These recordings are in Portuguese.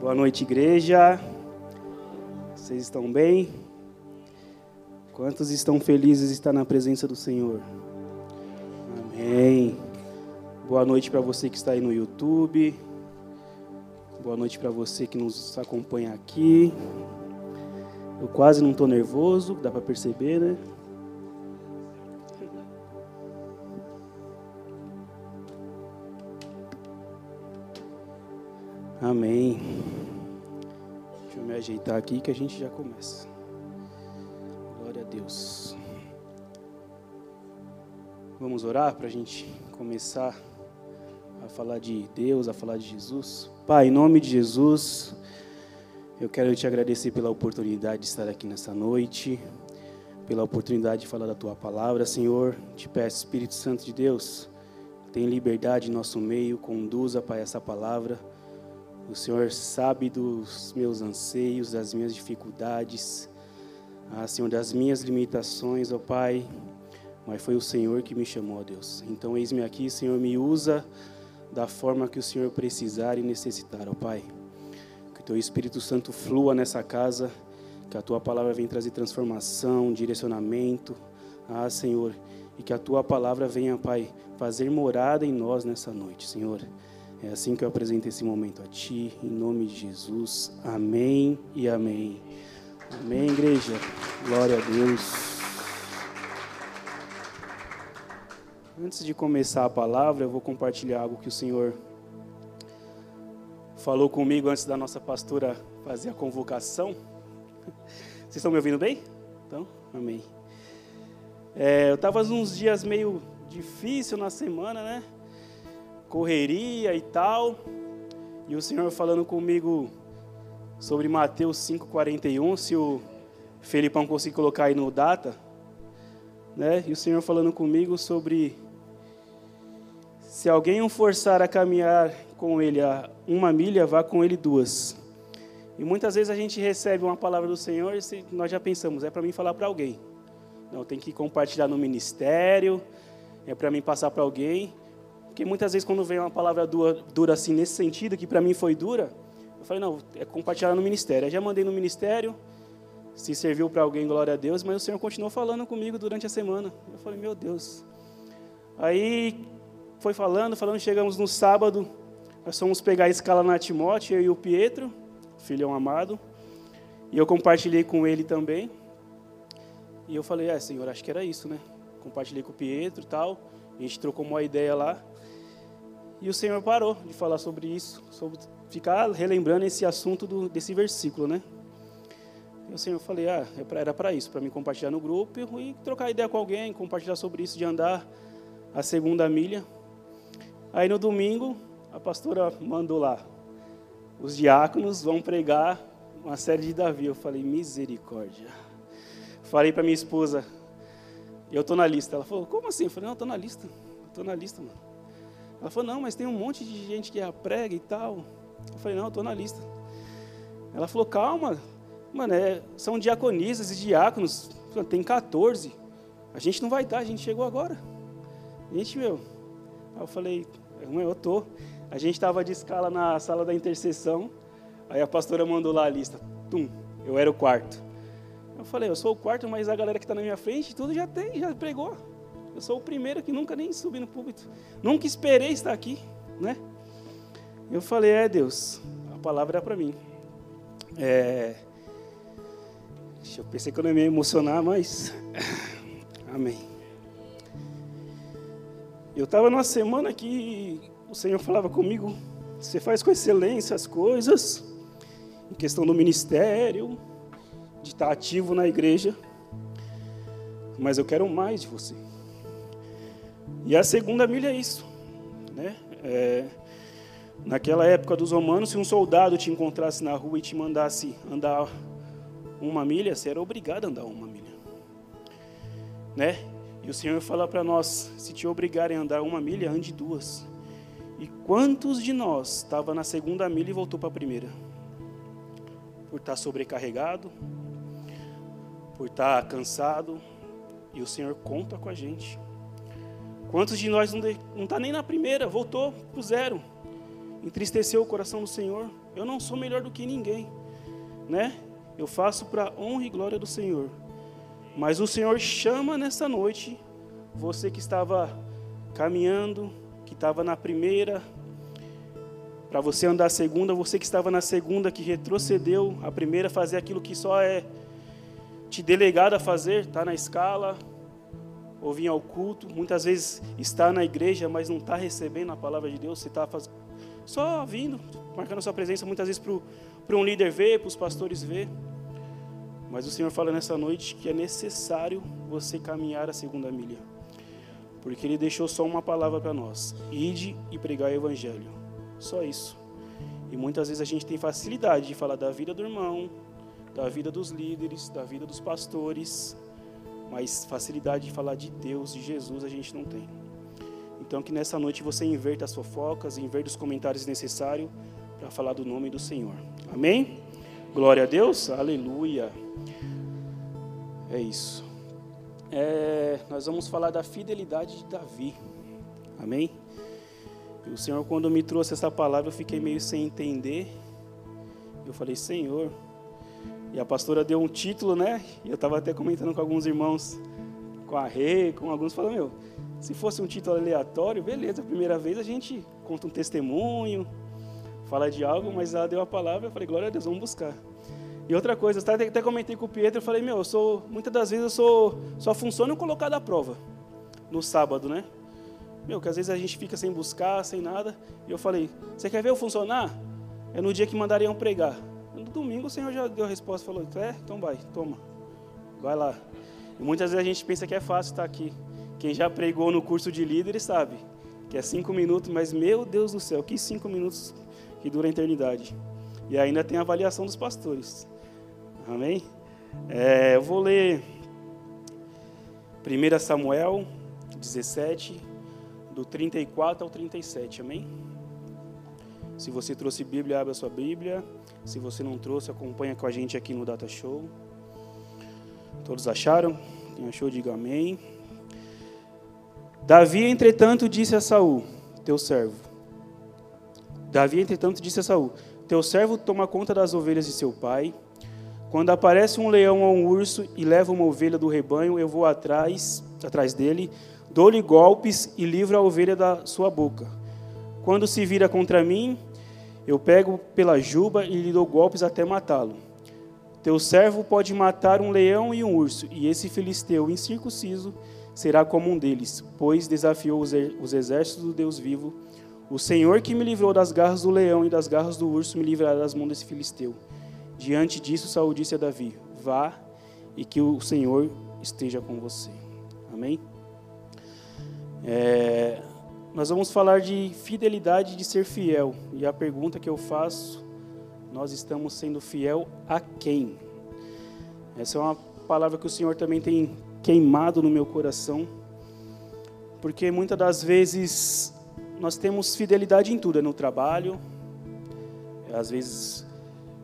Boa noite, igreja. Vocês estão bem? Quantos estão felizes de estar na presença do Senhor? Amém. Boa noite para você que está aí no YouTube. Boa noite para você que nos acompanha aqui. Eu quase não estou nervoso, dá para perceber, né? Amém. Ajeitar aqui que a gente já começa. Glória a Deus. Vamos orar para a gente começar a falar de Deus, a falar de Jesus. Pai, em nome de Jesus, eu quero te agradecer pela oportunidade de estar aqui nessa noite, pela oportunidade de falar da tua palavra, Senhor. Te peço, Espírito Santo de Deus, tem liberdade em nosso meio, conduza, Pai, essa palavra o Senhor sabe dos meus anseios, das minhas dificuldades, ah, Senhor, das minhas limitações, ó Pai. Mas foi o Senhor que me chamou, ó Deus. Então, eis-me aqui, Senhor, me usa da forma que o Senhor precisar e necessitar, ó Pai. Que o Teu Espírito Santo flua nessa casa, que a Tua palavra venha trazer transformação, direcionamento, ah, Senhor. E que a Tua palavra venha, Pai, fazer morada em nós nessa noite, Senhor. É assim que eu apresento esse momento a Ti, em nome de Jesus. Amém e amém. Amém, igreja. Glória a Deus. Antes de começar a palavra, eu vou compartilhar algo que o Senhor falou comigo antes da nossa pastora fazer a convocação. Vocês estão me ouvindo bem? Então, amém. É, eu estava uns dias meio difícil na semana, né? Correria e tal. E o Senhor falando comigo sobre Mateus 5:41, se o Felipão conseguir colocar aí no data, né? E o Senhor falando comigo sobre se alguém o forçar a caminhar com ele a uma milha, vá com ele duas. E muitas vezes a gente recebe uma palavra do Senhor e nós já pensamos, é para mim falar para alguém. Não, tem que compartilhar no ministério, é para mim passar para alguém. Porque muitas vezes quando vem uma palavra dura, dura assim, nesse sentido, que para mim foi dura, eu falei, não, é compartilhar no ministério. Eu já mandei no ministério, se serviu para alguém, glória a Deus, mas o Senhor continuou falando comigo durante a semana. Eu falei, meu Deus. Aí foi falando, falando, chegamos no sábado, nós fomos pegar a escala na Timóteo, eu e o Pietro, filhão amado, e eu compartilhei com ele também. E eu falei, é, Senhor, acho que era isso, né? Compartilhei com o Pietro e tal, a gente trocou uma ideia lá. E o Senhor parou de falar sobre isso, sobre ficar relembrando esse assunto do, desse versículo, né? E o Senhor falei, ah, é era para isso, para me compartilhar no grupo e trocar ideia com alguém, compartilhar sobre isso de andar a segunda milha. Aí no domingo, a pastora mandou lá, os diáconos vão pregar uma série de Davi. Eu falei, misericórdia. Falei para minha esposa, eu estou na lista. Ela falou, como assim? Eu falei, não, estou na lista. Estou na lista, mano. Ela falou, não, mas tem um monte de gente que prega e tal. Eu falei, não, eu estou na lista. Ela falou, calma, mano, é, são diaconisas e diáconos, tem 14. A gente não vai estar, a gente chegou agora. A gente, meu. Aí eu falei, eu tô. A gente estava de escala na sala da intercessão. Aí a pastora mandou lá a lista. Tum, eu era o quarto. Eu falei, eu sou o quarto, mas a galera que está na minha frente, tudo já tem, já pregou. Eu sou o primeiro que nunca nem subi no púlpito. Nunca esperei estar aqui, né? Eu falei, é Deus, a palavra é para mim. É... Eu pensei que eu não ia me emocionar, mas. Amém. Eu estava numa semana que o Senhor falava comigo, você faz com excelência as coisas, em questão do ministério, de estar ativo na igreja, mas eu quero mais de você. E a segunda milha é isso. Né? É, naquela época dos romanos, se um soldado te encontrasse na rua e te mandasse andar uma milha, você era obrigado a andar uma milha. Né? E o Senhor fala para nós: se te obrigarem a andar uma milha, ande duas. E quantos de nós estava na segunda milha e voltou para a primeira? Por estar sobrecarregado, por estar cansado, e o Senhor conta com a gente. Quantos de nós não está nem na primeira, voltou para zero, entristeceu o coração do Senhor? Eu não sou melhor do que ninguém, né? Eu faço para honra e glória do Senhor. Mas o Senhor chama nessa noite você que estava caminhando, que estava na primeira, para você andar a segunda, você que estava na segunda, que retrocedeu, a primeira fazer aquilo que só é te delegado a fazer, está na escala, ou vir ao culto, muitas vezes está na igreja, mas não está recebendo a palavra de Deus, você está faz... só vindo, marcando sua presença, muitas vezes para um líder ver, para os pastores ver. Mas o Senhor fala nessa noite que é necessário você caminhar a segunda milha. Porque Ele deixou só uma palavra para nós: ide e pregar o Evangelho. Só isso. E muitas vezes a gente tem facilidade de falar da vida do irmão, da vida dos líderes, da vida dos pastores, mas facilidade de falar de Deus, de Jesus, a gente não tem. Então que nessa noite você inverta as fofocas, inverta os comentários necessários para falar do nome do Senhor. Amém? Glória a Deus, aleluia. É isso. É, nós vamos falar da fidelidade de Davi. Amém? E o Senhor, quando me trouxe essa palavra, eu fiquei meio sem entender. Eu falei, Senhor. E a pastora deu um título, né? E eu estava até comentando com alguns irmãos, com a Rei, com alguns, falando, meu, se fosse um título aleatório, beleza, primeira vez a gente conta um testemunho, fala de algo, mas ela deu a palavra, eu falei, glória a Deus, vamos buscar. E outra coisa, eu até comentei com o Pietro, eu falei, meu, eu sou, muitas das vezes eu sou, só funciona colocado à prova, no sábado, né? Meu, que às vezes a gente fica sem buscar, sem nada. E eu falei, você quer ver eu funcionar? É no dia que mandariam pregar. No domingo o Senhor já deu a resposta, falou, é, então vai, toma, vai lá. E muitas vezes a gente pensa que é fácil estar aqui. Quem já pregou no curso de líderes sabe que é cinco minutos, mas meu Deus do céu, que cinco minutos que dura a eternidade. E ainda tem a avaliação dos pastores. Amém? É, eu vou ler 1 Samuel 17, do 34 ao 37. Amém? Se você trouxe Bíblia, abra sua Bíblia. Se você não trouxe, acompanha com a gente aqui no Data Show. Todos acharam? Quem achou, diga amém. Davi, entretanto, disse a Saul, teu servo: Davi, entretanto, disse a Saul: Teu servo toma conta das ovelhas de seu pai. Quando aparece um leão ou um urso e leva uma ovelha do rebanho, eu vou atrás, atrás dele, dou-lhe golpes e livro a ovelha da sua boca. Quando se vira contra mim, eu pego pela juba e lhe dou golpes até matá-lo. Teu servo pode matar um leão e um urso, e esse filisteu incircunciso será como um deles, pois desafiou os exércitos do Deus vivo o Senhor que me livrou das garras do leão e das garras do urso me livrará das mãos desse filisteu. Diante disso, Saul disse a Davi: Vá e que o Senhor esteja com você. Amém? É, nós vamos falar de fidelidade de ser fiel. E a pergunta que eu faço: nós estamos sendo fiel a quem? Essa é uma palavra que o Senhor também tem queimado no meu coração, porque muitas das vezes nós temos fidelidade em tudo, é no trabalho, às vezes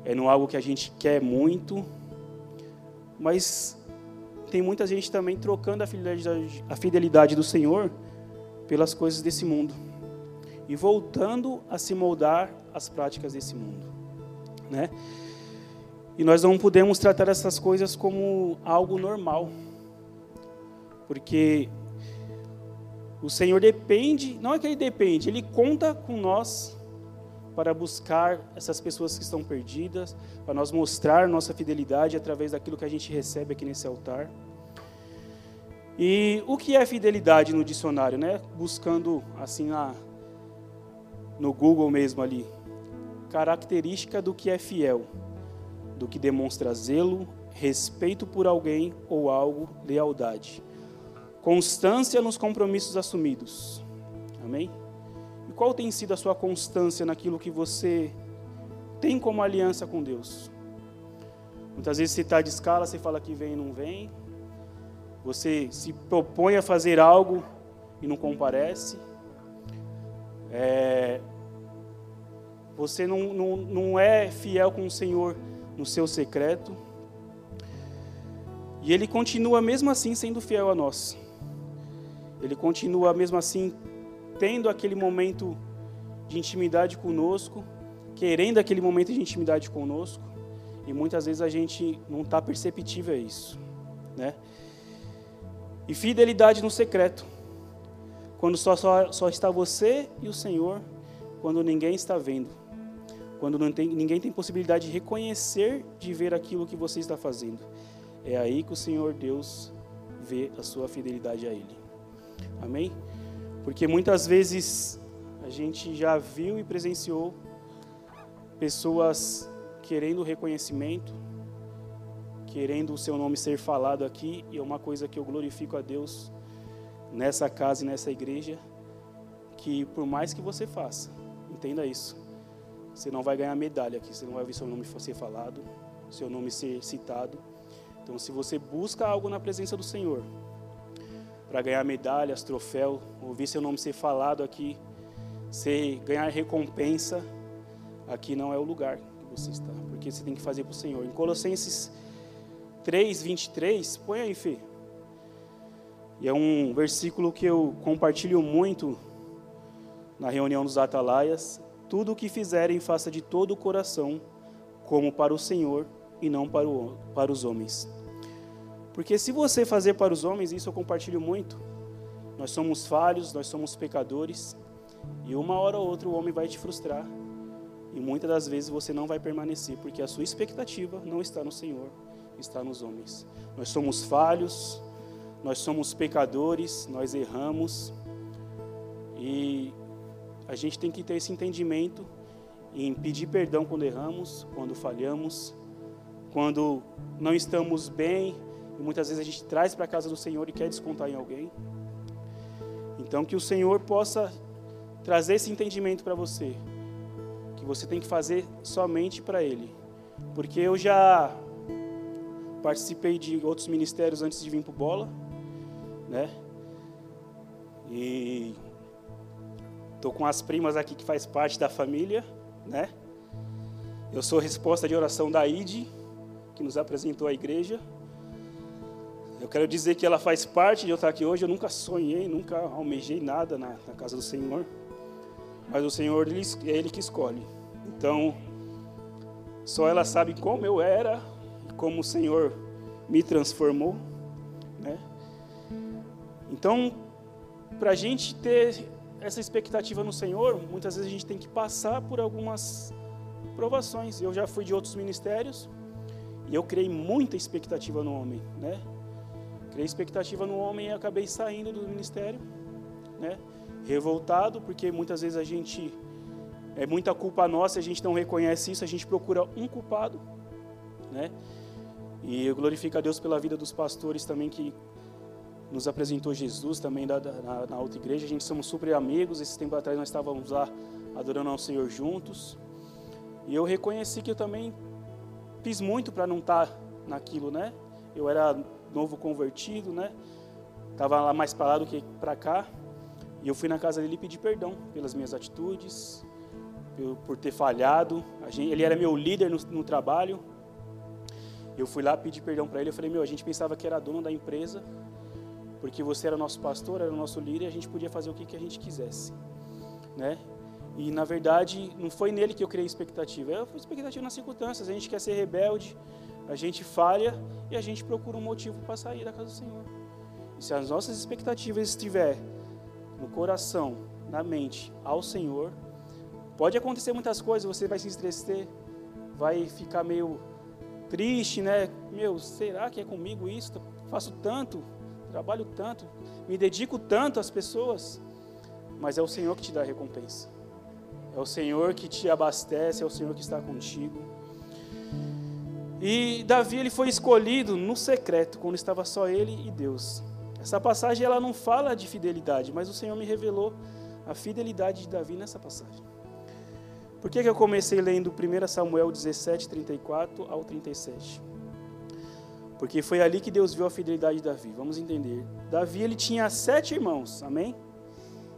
é no algo que a gente quer muito, mas tem muita gente também trocando a fidelidade, a fidelidade do Senhor pelas coisas desse mundo e voltando a se moldar às práticas desse mundo, né? E nós não podemos tratar essas coisas como algo normal, porque o Senhor depende, não é que Ele depende, Ele conta com nós para buscar essas pessoas que estão perdidas, para nós mostrar nossa fidelidade através daquilo que a gente recebe aqui nesse altar. E o que é fidelidade no dicionário, né? Buscando assim na, no Google mesmo ali. Característica do que é fiel, do que demonstra zelo, respeito por alguém ou algo, lealdade. Constância nos compromissos assumidos. Amém? E qual tem sido a sua constância naquilo que você tem como aliança com Deus? Muitas vezes você está de escala, você fala que vem e não vem. Você se propõe a fazer algo e não comparece. É, você não, não, não é fiel com o Senhor no seu secreto. E Ele continua mesmo assim sendo fiel a nós. Ele continua mesmo assim tendo aquele momento de intimidade conosco, querendo aquele momento de intimidade conosco, e muitas vezes a gente não está perceptível a isso, né? E fidelidade no secreto, quando só, só, só está você e o Senhor, quando ninguém está vendo, quando não tem, ninguém tem possibilidade de reconhecer, de ver aquilo que você está fazendo. É aí que o Senhor Deus vê a sua fidelidade a Ele. Amém? Porque muitas vezes a gente já viu e presenciou pessoas querendo reconhecimento, querendo o seu nome ser falado aqui, e é uma coisa que eu glorifico a Deus nessa casa e nessa igreja, que por mais que você faça, entenda isso, você não vai ganhar medalha aqui, você não vai ver seu nome ser falado, seu nome ser citado. Então, se você busca algo na presença do Senhor, para ganhar medalhas, troféu, ouvir seu nome ser falado aqui, ser, ganhar recompensa, aqui não é o lugar que você está, porque você tem que fazer para o Senhor. Em Colossenses 3, 23, põe aí, Fê. E é um versículo que eu compartilho muito na reunião dos atalaias. Tudo o que fizerem, faça de todo o coração, como para o Senhor e não para, o, para os homens. Porque se você fazer para os homens, isso eu compartilho muito. Nós somos falhos, nós somos pecadores, e uma hora ou outra o homem vai te frustrar. E muitas das vezes você não vai permanecer, porque a sua expectativa não está no Senhor, está nos homens. Nós somos falhos, nós somos pecadores, nós erramos, e a gente tem que ter esse entendimento em pedir perdão quando erramos, quando falhamos, quando não estamos bem, e muitas vezes a gente traz para a casa do Senhor e quer descontar em alguém. Então que o Senhor possa trazer esse entendimento para você, que você tem que fazer somente para Ele, porque eu já participei de outros ministérios antes de vir para Bola, né? E Estou com as primas aqui que faz parte da família, né? Eu sou resposta de oração da ID, que nos apresentou a igreja. Eu quero dizer que ela faz parte de eu estar aqui hoje. Eu nunca sonhei, nunca almejei nada na, na casa do Senhor. Mas o Senhor, ele, é Ele que escolhe. Então, só ela sabe como eu era como o Senhor me transformou. Né? Então, para a gente ter essa expectativa no Senhor, muitas vezes a gente tem que passar por algumas provações. Eu já fui de outros ministérios e eu criei muita expectativa no homem, né? Criei expectativa no homem e acabei saindo do ministério, né? Revoltado, porque muitas vezes a gente é muita culpa nossa, a gente não reconhece isso, a gente procura um culpado, né? E eu glorifico a Deus pela vida dos pastores também que nos apresentou Jesus também da, na, na, outra igreja. A gente somos super amigos. Esse tempo atrás nós estávamos lá adorando ao Senhor juntos. E eu reconheci que eu também fiz muito para não estar tá naquilo, né? Eu era novo convertido, né? Estava lá mais para lá do que para cá. E eu fui na casa dele e pedi perdão pelas minhas atitudes, por, ter falhado. Ele era meu líder no, no trabalho. Eu fui lá pedir perdão para ele. Eu falei, meu, a gente pensava que era dono da empresa porque você era nosso pastor, era nosso líder e a gente podia fazer o que, que a gente quisesse, né? E na verdade não foi nele que eu criei expectativa, eu fui expectativa nas circunstâncias. A gente quer ser rebelde, a gente falha e a gente procura um motivo para sair da casa do Senhor. E se as nossas expectativas estiver no coração, na mente, ao Senhor, pode acontecer muitas coisas. Você vai se estressar, vai ficar meio triste, né? Meu, será que é comigo isso? Faço tanto, trabalho tanto, me dedico tanto às pessoas, mas é o Senhor que te dá a recompensa. É o Senhor que te abastece, é o Senhor que está contigo. E Davi ele foi escolhido no secreto, quando estava só ele e Deus. Essa passagem ela não fala de fidelidade, mas o Senhor me revelou a fidelidade de Davi nessa passagem. Por que, que eu comecei lendo 1 Samuel 17, 34 ao 37? Porque foi ali que Deus viu a fidelidade de Davi. Vamos entender. Davi ele tinha sete irmãos, amém?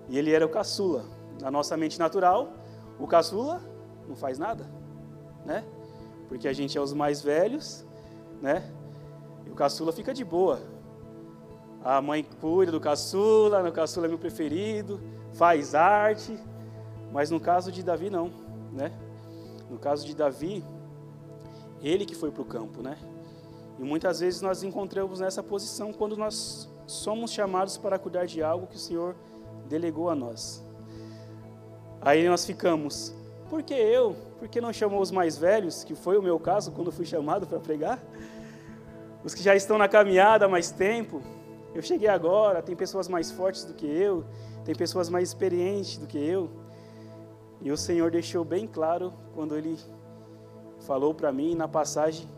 E ele era o caçula. Na nossa mente natural, o caçula não faz nada, né? Porque a gente é os mais velhos, né? E o caçula fica de boa. A mãe cuida do caçula, o caçula é meu preferido, faz arte. Mas no caso de Davi, não, né? No caso de Davi, ele que foi para o campo, né? E muitas vezes nós encontramos nessa posição quando nós somos chamados para cuidar de algo que o Senhor delegou a nós. Aí nós ficamos, por que eu? Por que não chamou os mais velhos, que foi o meu caso quando fui chamado para pregar? Os que já estão na caminhada há mais tempo. Eu cheguei agora, tem pessoas mais fortes do que eu, tem pessoas mais experientes do que eu. E o Senhor deixou bem claro quando ele falou para mim na passagem,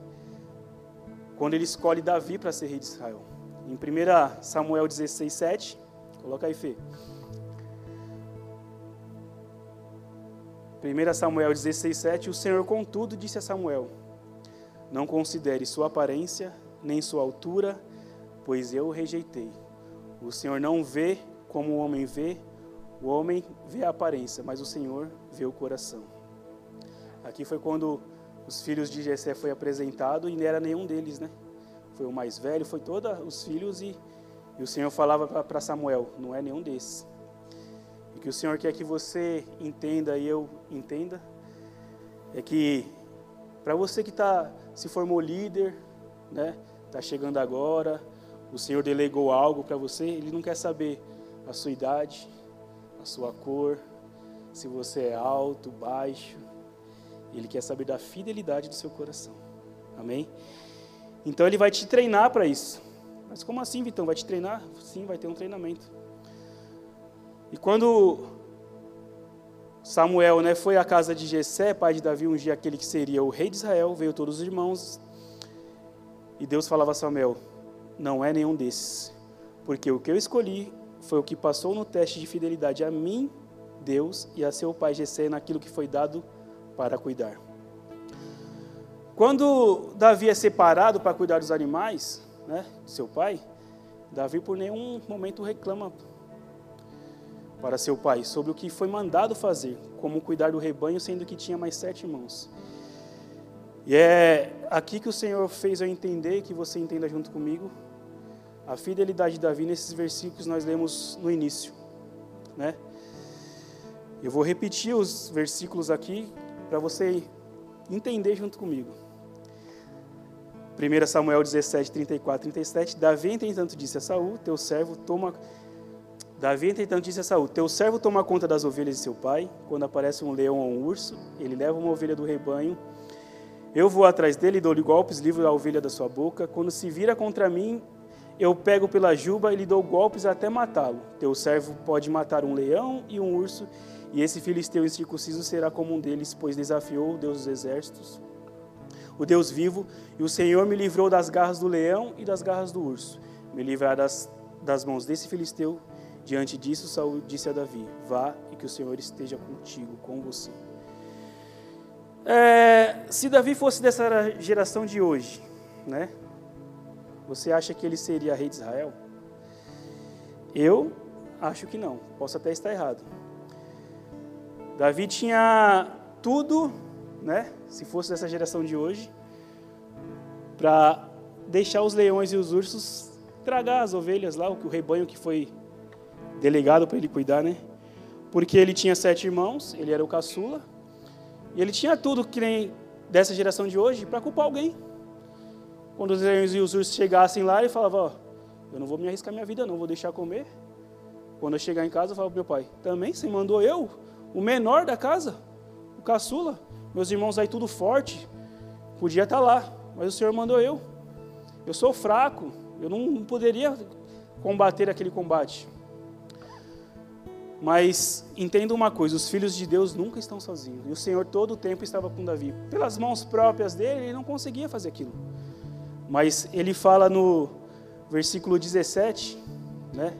quando ele escolhe Davi para ser rei de Israel. Em 1 Samuel 16, 7, coloca aí, Fê. 1 Samuel 16, 7, o Senhor, contudo, disse a Samuel: Não considere sua aparência, nem sua altura, pois eu o rejeitei. O Senhor não vê como o homem vê, o homem vê a aparência, mas o Senhor vê o coração. Aqui foi quando os filhos de Jessé foi apresentado e não era nenhum deles, né? Foi o mais velho, foi todos os filhos e, e o Senhor falava para Samuel, não é nenhum desses que o Senhor quer que você entenda e eu entenda é que para você que tá, se formou líder, né, está chegando agora, o Senhor delegou algo para você, Ele não quer saber a sua idade, a sua cor, se você é alto, baixo, Ele quer saber da fidelidade do seu coração, amém? Então Ele vai te treinar para isso. Mas como assim, Vitão? Vai te treinar? Sim, vai ter um treinamento. E quando Samuel né, foi à casa de Jessé, pai de Davi, ungir aquele que seria o rei de Israel, veio todos os irmãos, e Deus falava a Samuel, não é nenhum desses, porque o que eu escolhi foi o que passou no teste de fidelidade a mim, Deus, e a seu pai Jessé naquilo que foi dado para cuidar. Quando Davi é separado para cuidar dos animais, né, de seu pai, Davi por nenhum momento reclama para seu pai sobre o que foi mandado fazer, como cuidar do rebanho, sendo que tinha mais sete irmãos. E é aqui que o Senhor fez eu entender, que você entenda junto comigo, a fidelidade de Davi nesses versículos nós lemos no início, né? Eu vou repetir os versículos aqui para você entender junto comigo. 1 Samuel 17, 34, 37. Davi, entretanto, disse a Saul: Teu servo toma Davi, entretanto, disse a Saul: Teu servo toma conta das ovelhas de seu pai. Quando aparece um leão ou um urso, ele leva uma ovelha do rebanho. Eu vou atrás dele e dou-lhe golpes, livro a ovelha da sua boca. Quando se vira contra mim, eu pego pela juba e lhe dou golpes até matá-lo. Teu servo pode matar um leão e um urso, e esse filisteu incircunciso será como um deles, pois desafiou o Deus dos exércitos, o Deus vivo, e o Senhor me livrou das garras do leão e das garras do urso. Me livrará das, das mãos desse filisteu Diante disso, Saul disse a Davi: Vá e que o Senhor esteja contigo, com você. É, se Davi fosse dessa geração de hoje, né? Você acha que ele seria rei de Israel? Eu acho que não. Posso até estar errado. Davi tinha tudo, né? Se fosse dessa geração de hoje, para deixar os leões e os ursos tragar as ovelhas lá, o rebanho que foi delegado para ele cuidar, né? Porque ele tinha sete irmãos, ele era o caçula, e ele tinha tudo que nem dessa geração de hoje para culpar alguém. Quando os leões e os ursos chegassem lá, ele falava: Ó, eu não vou me arriscar minha vida, não, vou deixar comer. Quando eu chegar em casa, eu falo meu pai: Também você mandou eu, o menor da casa, o caçula, meus irmãos aí tudo forte, podia estar tá lá, mas o Senhor mandou eu. Eu sou fraco, eu não poderia combater aquele combate. Mas entenda uma coisa: os filhos de Deus nunca estão sozinhos. E o Senhor todo o tempo estava com Davi. Pelas mãos próprias dele, ele não conseguia fazer aquilo. Mas ele fala no versículo 17, né?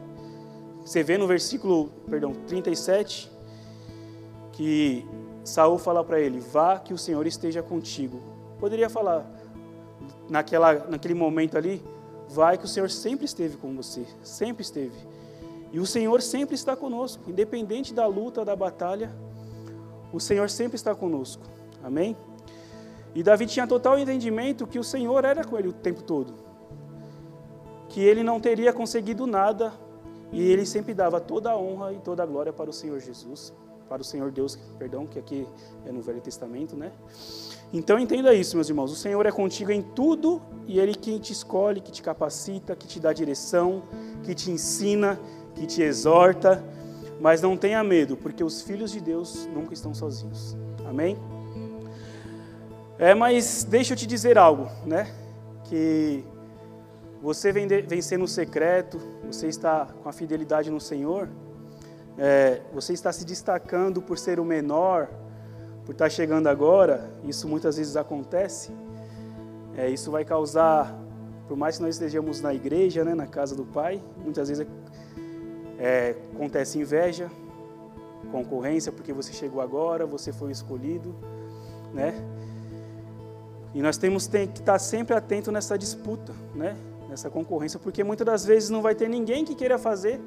Você vê no versículo, perdão, 37, que Saul fala para ele: "Vá que o Senhor esteja contigo". Poderia falar naquela naquele momento ali: "Vai que o Senhor sempre esteve com você, sempre esteve". E o Senhor sempre está conosco, independente da luta, da batalha, o Senhor sempre está conosco. Amém? E Davi tinha total entendimento que o Senhor era com ele o tempo todo. Que ele não teria conseguido nada e ele sempre dava toda a honra e toda a glória para o Senhor Jesus. para o Senhor Deus, perdão, que aqui é no Velho Testamento, né? Então entenda isso, meus irmãos. O Senhor é contigo em tudo e Ele quem te escolhe, que te capacita, que te dá direção, que te ensina, que te exorta. Mas não tenha medo, porque os filhos de Deus nunca estão sozinhos. Amém? É, mas deixa eu te dizer algo, né? Que você vencer no secreto, você está com a fidelidade no Senhor, é, você está se destacando por ser o menor, por estar chegando agora, isso muitas vezes acontece. É, isso vai causar, por mais que nós estejamos na igreja, né, na casa do Pai, muitas vezes é, acontece inveja, concorrência, porque você chegou agora, você foi escolhido, né? E nós temos que estar sempre atento nessa disputa, né? nessa concorrência, porque muitas das vezes não vai ter ninguém que queira fazer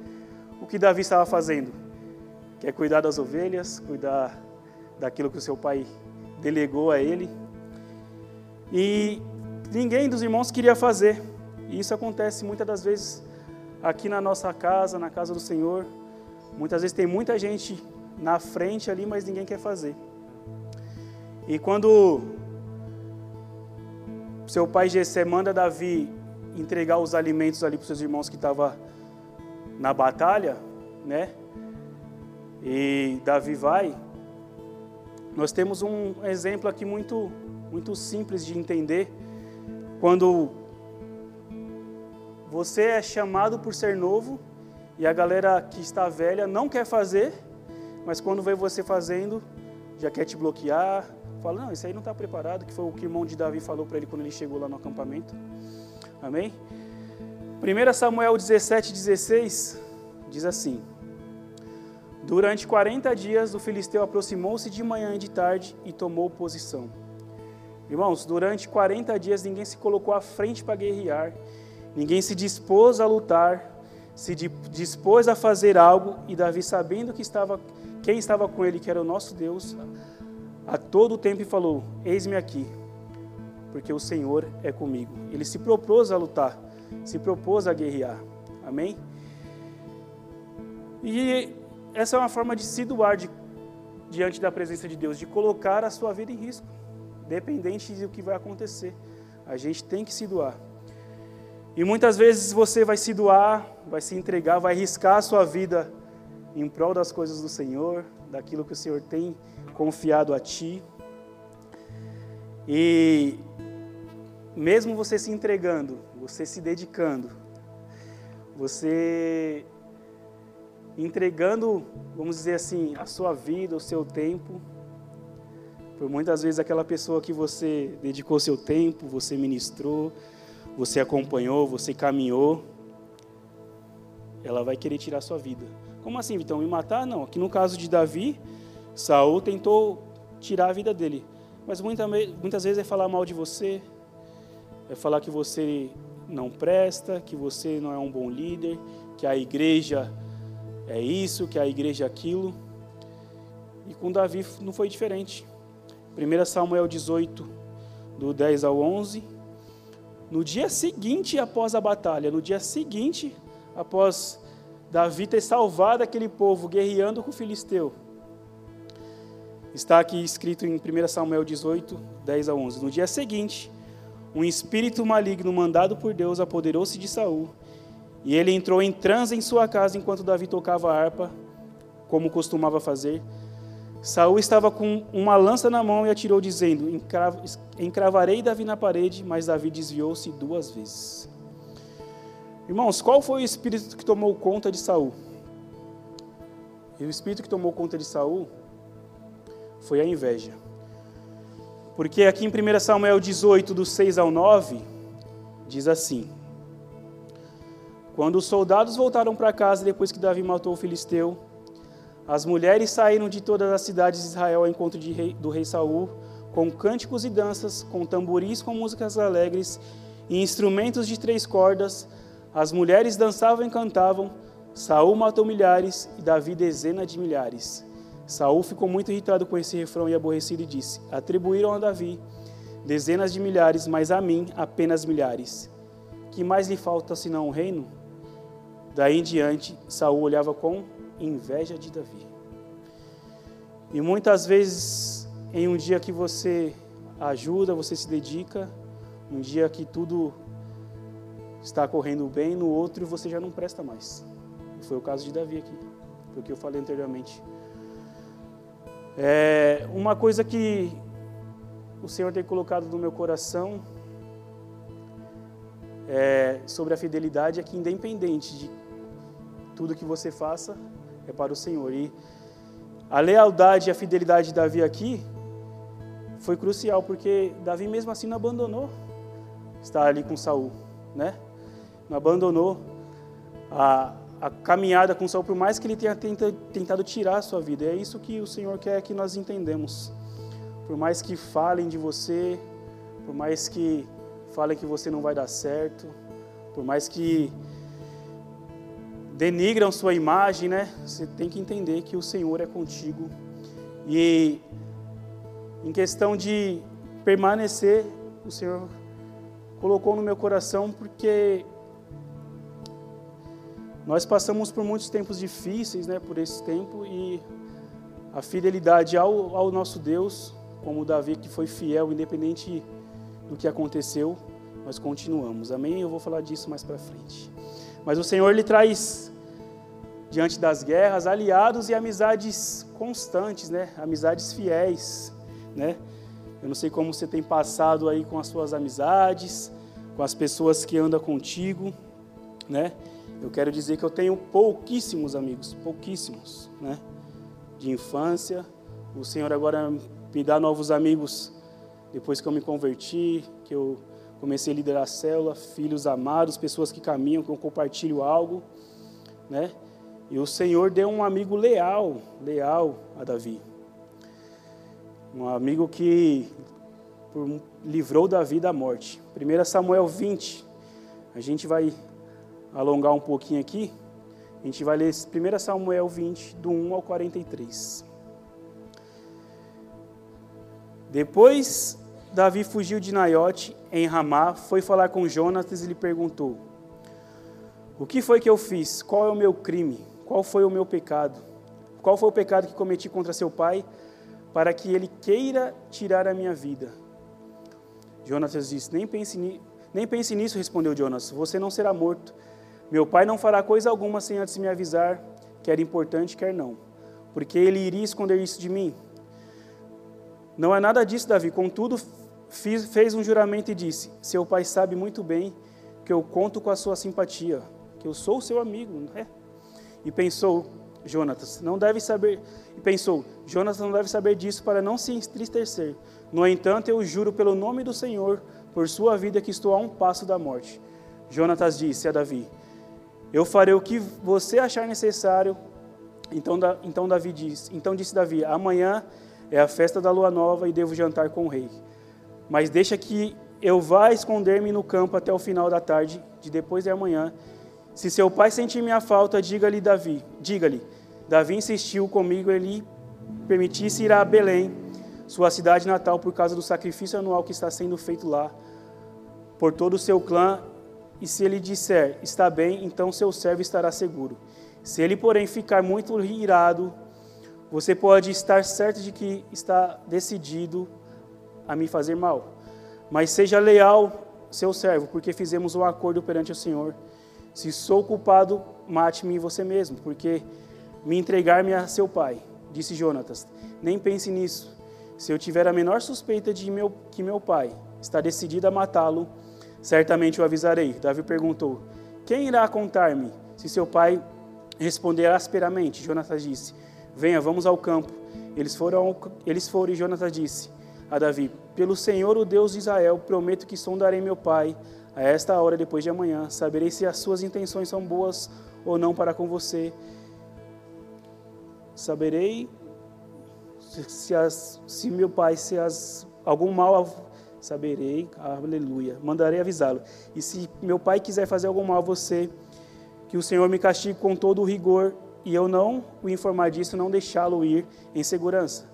o que Davi estava fazendo, que é cuidar das ovelhas, cuidar daquilo que o seu pai delegou a ele. E ninguém dos irmãos queria fazer. E isso acontece muitas das vezes aqui na nossa casa, na casa do Senhor. Muitas vezes tem muita gente na frente ali, mas ninguém quer fazer. E quando seu pai Jessé manda Davi entregar os alimentos ali para os seus irmãos que estavam na batalha, né? E Davi vai. Nós temos um exemplo aqui muito, muito simples de entender. Quando você é chamado por ser novo e a galera que está velha não quer fazer, mas quando vê você fazendo, já quer te bloquear, fala, não, isso aí não está preparado, que foi o que o irmão de Davi falou para ele quando ele chegou lá no acampamento. Amém? 1 Samuel 17, 16 diz assim: Durante 40 dias o filisteu aproximou-se de manhã e de tarde e tomou posição. Irmãos, durante 40 dias ninguém se colocou à frente para guerrear, ninguém se dispôs a lutar, se dispôs a fazer algo, e Davi, sabendo que estava, quem estava com ele, que era o nosso Deus, a todo o tempo falou: Eis-me aqui, porque o Senhor é comigo. Ele se propôs a lutar, se propôs a guerrear. Amém? E essa é uma forma de se doar de, diante da presença de Deus, de colocar a sua vida em risco, dependente do que vai acontecer. A gente tem que se doar. E muitas vezes você vai se doar, vai se entregar, vai arriscar a sua vida em prol das coisas do Senhor, daquilo que o Senhor tem confiado a ti. E mesmo você se entregando, você se dedicando, você entregando, vamos dizer assim, a sua vida, o seu tempo, por muitas vezes aquela pessoa que você dedicou seu tempo, você ministrou, você acompanhou, você caminhou, ela vai querer tirar sua vida. Como assim, Vitão? Me matar? Não. Aqui no caso de Davi, Saul tentou tirar a vida dele. Mas muitas, muitas vezes é falar mal de você, é falar que você não presta, que você não é um bom líder, que a igreja é isso, que a igreja é aquilo. E com Davi não foi diferente. 1 Samuel 18, do 10 ao 11. No dia seguinte após a batalha, no dia seguinte após Davi ter salvado aquele povo guerreando com o filisteu, está aqui escrito em 1 Samuel 18, 10 a 11. No dia seguinte, um espírito maligno mandado por Deus apoderou-se de Saul, e ele entrou em transe em sua casa enquanto Davi tocava a harpa, como costumava fazer. Saul estava com uma lança na mão e atirou, dizendo: Encravarei Davi na parede, mas Davi desviou-se duas vezes. Irmãos, qual foi o espírito que tomou conta de Saul? E o espírito que tomou conta de Saul foi a inveja. Porque aqui em 1 Samuel 18, do 6 ao 9, diz assim: Quando os soldados voltaram para casa depois que Davi matou o filisteu, as mulheres saíram de todas as cidades de Israel ao encontro rei, do rei Saul, com cânticos e danças, com tamboris com músicas alegres e instrumentos de três cordas. As mulheres dançavam e cantavam. Saul matou milhares e Davi dezenas de milhares. Saul ficou muito irritado com esse refrão e aborrecido e disse: Atribuíram a Davi dezenas de milhares, mas a mim apenas milhares. Que mais lhe falta senão um reino? Daí em diante, Saul olhava com inveja de Davi. E muitas vezes, em um dia que você ajuda, você se dedica, um dia que tudo está correndo bem, no outro você já não presta mais. Foi o caso de Davi aqui, foi o que eu falei anteriormente. É, uma coisa que o Senhor tem colocado no meu coração é, sobre a fidelidade é que, independente de tudo que você faça, é para o Senhor. E a lealdade e a fidelidade de Davi aqui foi crucial, porque Davi mesmo assim não abandonou estar ali com Saul, né? Não abandonou a, a caminhada com Saul, por mais que ele tenha tentado tirar a sua vida. É isso que o Senhor quer que nós entendemos. Por mais que falem de você, por mais que falem que você não vai dar certo, por mais que denigram sua imagem, né? Você tem que entender que o Senhor é contigo. E em questão de permanecer, o Senhor colocou no meu coração porque nós passamos por muitos tempos difíceis, né, por esse tempo e a fidelidade ao, ao nosso Deus, como Davi que foi fiel independente do que aconteceu, nós continuamos. Amém? Eu vou falar disso mais para frente. Mas o Senhor lhe traz diante das guerras aliados e amizades constantes, né? Amizades fiéis, né? Eu não sei como você tem passado aí com as suas amizades, com as pessoas que andam contigo, né? Eu quero dizer que eu tenho pouquíssimos amigos, pouquíssimos, né? De infância. O Senhor agora me dá novos amigos depois que eu me converti, que eu comecei a liderar a célula, filhos amados, pessoas que caminham, que eu compartilho algo, né? E o Senhor deu um amigo leal, leal a Davi. Um amigo que livrou Davi da morte. 1 Samuel 20. A gente vai alongar um pouquinho aqui. A gente vai ler 1 Samuel 20, do 1 ao 43. Depois Davi fugiu de Naiote, em Ramá, foi falar com Jonatas e lhe perguntou: O que foi que eu fiz? Qual é o meu crime? Qual foi o meu pecado? Qual foi o pecado que cometi contra seu pai, para que ele queira tirar a minha vida? Jonatas disse: Nem pense, ni... Nem pense nisso, respondeu Jonas. Você não será morto. Meu pai não fará coisa alguma sem antes me avisar, quer importante, quer não. Porque ele iria esconder isso de mim. Não é nada disso, Davi. Contudo, fiz, fez um juramento e disse: Seu pai sabe muito bem que eu conto com a sua simpatia, que eu sou seu amigo, não é? E pensou Jonatas, não deve saber. E pensou, Jonatas não deve saber disso para não se entristecer. No entanto, eu juro pelo nome do Senhor, por sua vida, que estou a um passo da morte. Jonatas disse a Davi: Eu farei o que você achar necessário. Então, então Davi disse, então disse Davi: Amanhã é a festa da lua nova e devo jantar com o rei. Mas deixa que eu vá esconder-me no campo até o final da tarde, de depois de amanhã. Se seu pai sentir minha falta, diga-lhe Davi, diga-lhe. Davi insistiu comigo, ele permitisse ir a Belém, sua cidade natal, por causa do sacrifício anual que está sendo feito lá, por todo o seu clã. E se ele disser, está bem, então seu servo estará seguro. Se ele, porém, ficar muito irado, você pode estar certo de que está decidido a me fazer mal. Mas seja leal, seu servo, porque fizemos um acordo perante o Senhor. Se sou culpado, mate-me você mesmo, porque me entregar-me a seu pai, disse Jonatas. Nem pense nisso. Se eu tiver a menor suspeita de meu, que meu pai está decidido a matá-lo, certamente o avisarei. Davi perguntou: Quem irá contar-me? Se seu pai responder asperamente, Jonatas disse: Venha, vamos ao campo. Eles foram, eles foram e Jonatas disse a Davi: Pelo Senhor, o Deus de Israel, prometo que sondarei meu pai a esta hora depois de amanhã. Saberei se as suas intenções são boas ou não para com você. Saberei se, as, se meu pai, se as, algum mal saberei, aleluia. Mandarei avisá-lo. E se meu pai quiser fazer algum mal a você, que o Senhor me castigue com todo o rigor e eu não o informar disso, não deixá-lo ir em segurança.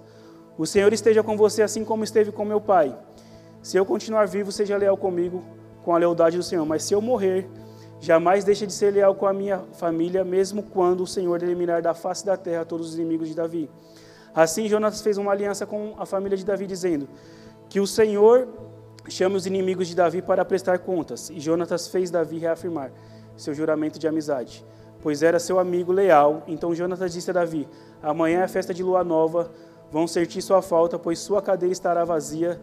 O Senhor esteja com você assim como esteve com meu pai. Se eu continuar vivo, seja leal comigo, com a lealdade do Senhor. Mas se eu morrer, jamais deixe de ser leal com a minha família, mesmo quando o Senhor eliminar da face da terra todos os inimigos de Davi. Assim, Jonatas fez uma aliança com a família de Davi, dizendo: Que o Senhor chame os inimigos de Davi para prestar contas. E Jonatas fez Davi reafirmar seu juramento de amizade, pois era seu amigo leal. Então Jonatas disse a Davi: Amanhã é festa de lua nova, vão sentir sua falta, pois sua cadeira estará vazia.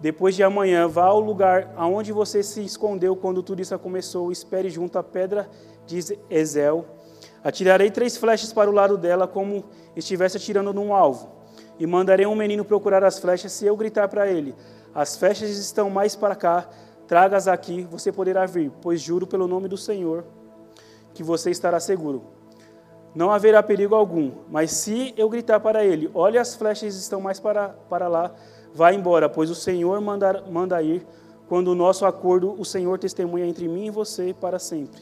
Depois de amanhã, vá ao lugar aonde você se escondeu quando tudo isso começou, espere junto à pedra de Ezel. Atirarei três flechas para o lado dela, como estivesse atirando num alvo. E mandarei um menino procurar as flechas, se eu gritar para ele: As flechas estão mais para cá, traga-as aqui, você poderá vir, pois juro pelo nome do Senhor que você estará seguro. Não haverá perigo algum, mas se eu gritar para ele: Olha, as flechas estão mais para, para lá, vá embora, pois o Senhor manda, manda ir. Quando o nosso acordo, o Senhor testemunha entre mim e você para sempre.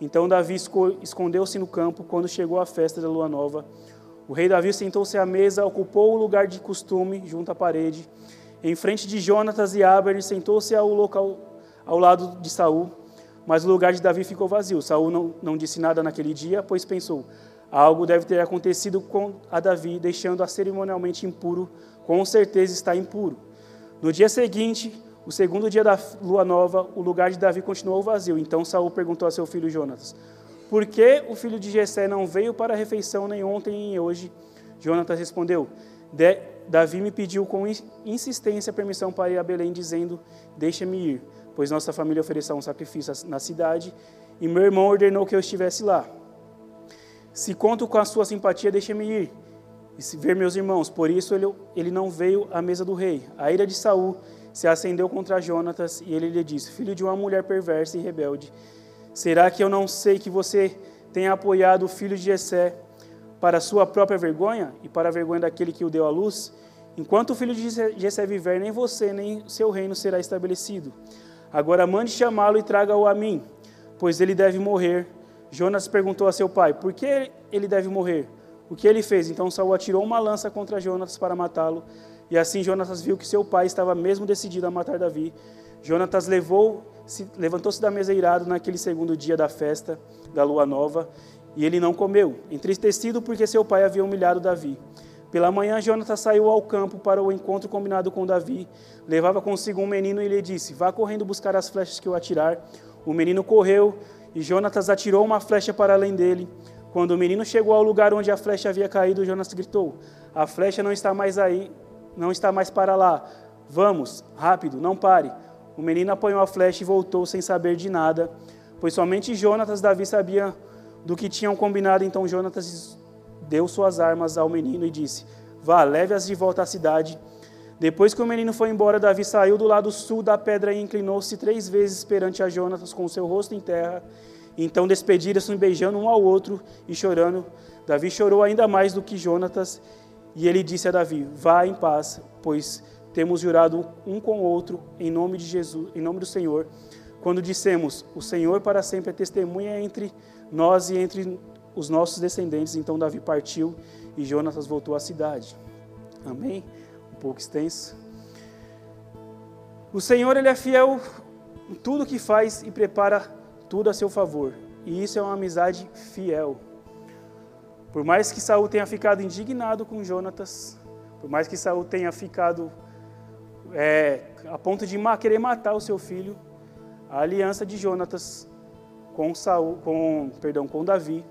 Então Davi escondeu-se no campo quando chegou a festa da lua nova. O rei Davi sentou-se à mesa, ocupou o lugar de costume junto à parede. Em frente de Jonatas e Abner, sentou-se ao local ao lado de Saul, mas o lugar de Davi ficou vazio. Saul não, não disse nada naquele dia, pois pensou: algo deve ter acontecido com a Davi, deixando-a cerimonialmente impuro. Com certeza está impuro. No dia seguinte, o segundo dia da lua nova, o lugar de Davi continuou vazio. Então Saul perguntou a seu filho Jonatas: Por que o filho de Jessé não veio para a refeição nem ontem nem hoje? Jonatas respondeu: Davi me pediu com insistência permissão para ir a Belém, dizendo: Deixa-me ir, pois nossa família ofereceu um sacrifício na cidade e meu irmão ordenou que eu estivesse lá. Se conto com a sua simpatia, deixa-me ir e ver meus irmãos. Por isso ele, ele não veio à mesa do rei. A ira de Saul se acendeu contra Jonatas e ele lhe disse: Filho de uma mulher perversa e rebelde, será que eu não sei que você tem apoiado o filho de Jessé para sua própria vergonha e para a vergonha daquele que o deu à luz? Enquanto o filho de Jessé viver, nem você nem seu reino será estabelecido. Agora mande chamá-lo e traga-o a mim, pois ele deve morrer. Jonas perguntou a seu pai: Por que ele deve morrer? O que ele fez? Então Saul atirou uma lança contra Jonas para matá-lo. E assim Jonatas viu que seu pai estava mesmo decidido a matar Davi. Jonatas levou, levantou-se da mesa irado naquele segundo dia da festa da lua nova, e ele não comeu, entristecido porque seu pai havia humilhado Davi. Pela manhã, Jonatas saiu ao campo para o encontro combinado com Davi. Levava consigo um menino e lhe disse: Vá correndo buscar as flechas que eu atirar. O menino correu e Jonatas atirou uma flecha para além dele. Quando o menino chegou ao lugar onde a flecha havia caído, Jonas gritou: A flecha não está mais aí, não está mais para lá. Vamos, rápido, não pare. O menino apanhou a flecha e voltou sem saber de nada, pois somente Jonatas e Davi sabiam do que tinham combinado. Então Jonatas deu suas armas ao menino e disse: Vá, leve-as de volta à cidade. Depois que o menino foi embora, Davi saiu do lado sul da pedra e inclinou-se três vezes perante a Jonatas com o seu rosto em terra. Então despediram-se beijando um ao outro e chorando. Davi chorou ainda mais do que Jonatas e ele disse a Davi: Vá em paz, pois temos jurado um com o outro em nome de Jesus, em nome do Senhor, quando dissemos: O Senhor para sempre é testemunha entre nós e entre os nossos descendentes. Então Davi partiu e Jonatas voltou à cidade. Amém? Um pouco extenso. O Senhor ele é fiel em tudo que faz e prepara tudo a seu favor. E isso é uma amizade fiel. Por mais que Saul tenha ficado indignado com Jonatas, por mais que Saul tenha ficado é, a ponto de querer matar o seu filho, a aliança de Jonatas com Saul, com, perdão, com Davi,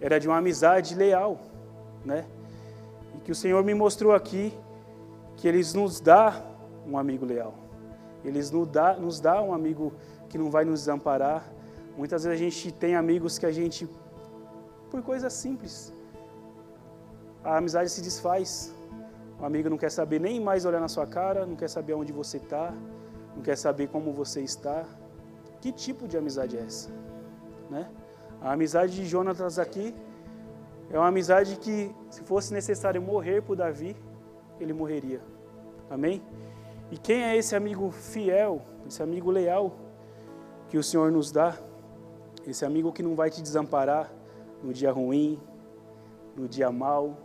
era de uma amizade leal, né? E que o Senhor me mostrou aqui que eles nos dá um amigo leal. Eles nos dá, nos dá um amigo que não vai nos desamparar. Muitas vezes a gente tem amigos que a gente por coisas simples. A amizade se desfaz. O amigo não quer saber nem mais olhar na sua cara, não quer saber onde você está, não quer saber como você está. Que tipo de amizade é essa? Né? A amizade de Jonatas aqui é uma amizade que, se fosse necessário morrer por Davi, ele morreria. Amém? E quem é esse amigo fiel, esse amigo leal que o Senhor nos dá? Esse amigo que não vai te desamparar, no dia ruim, no dia mal,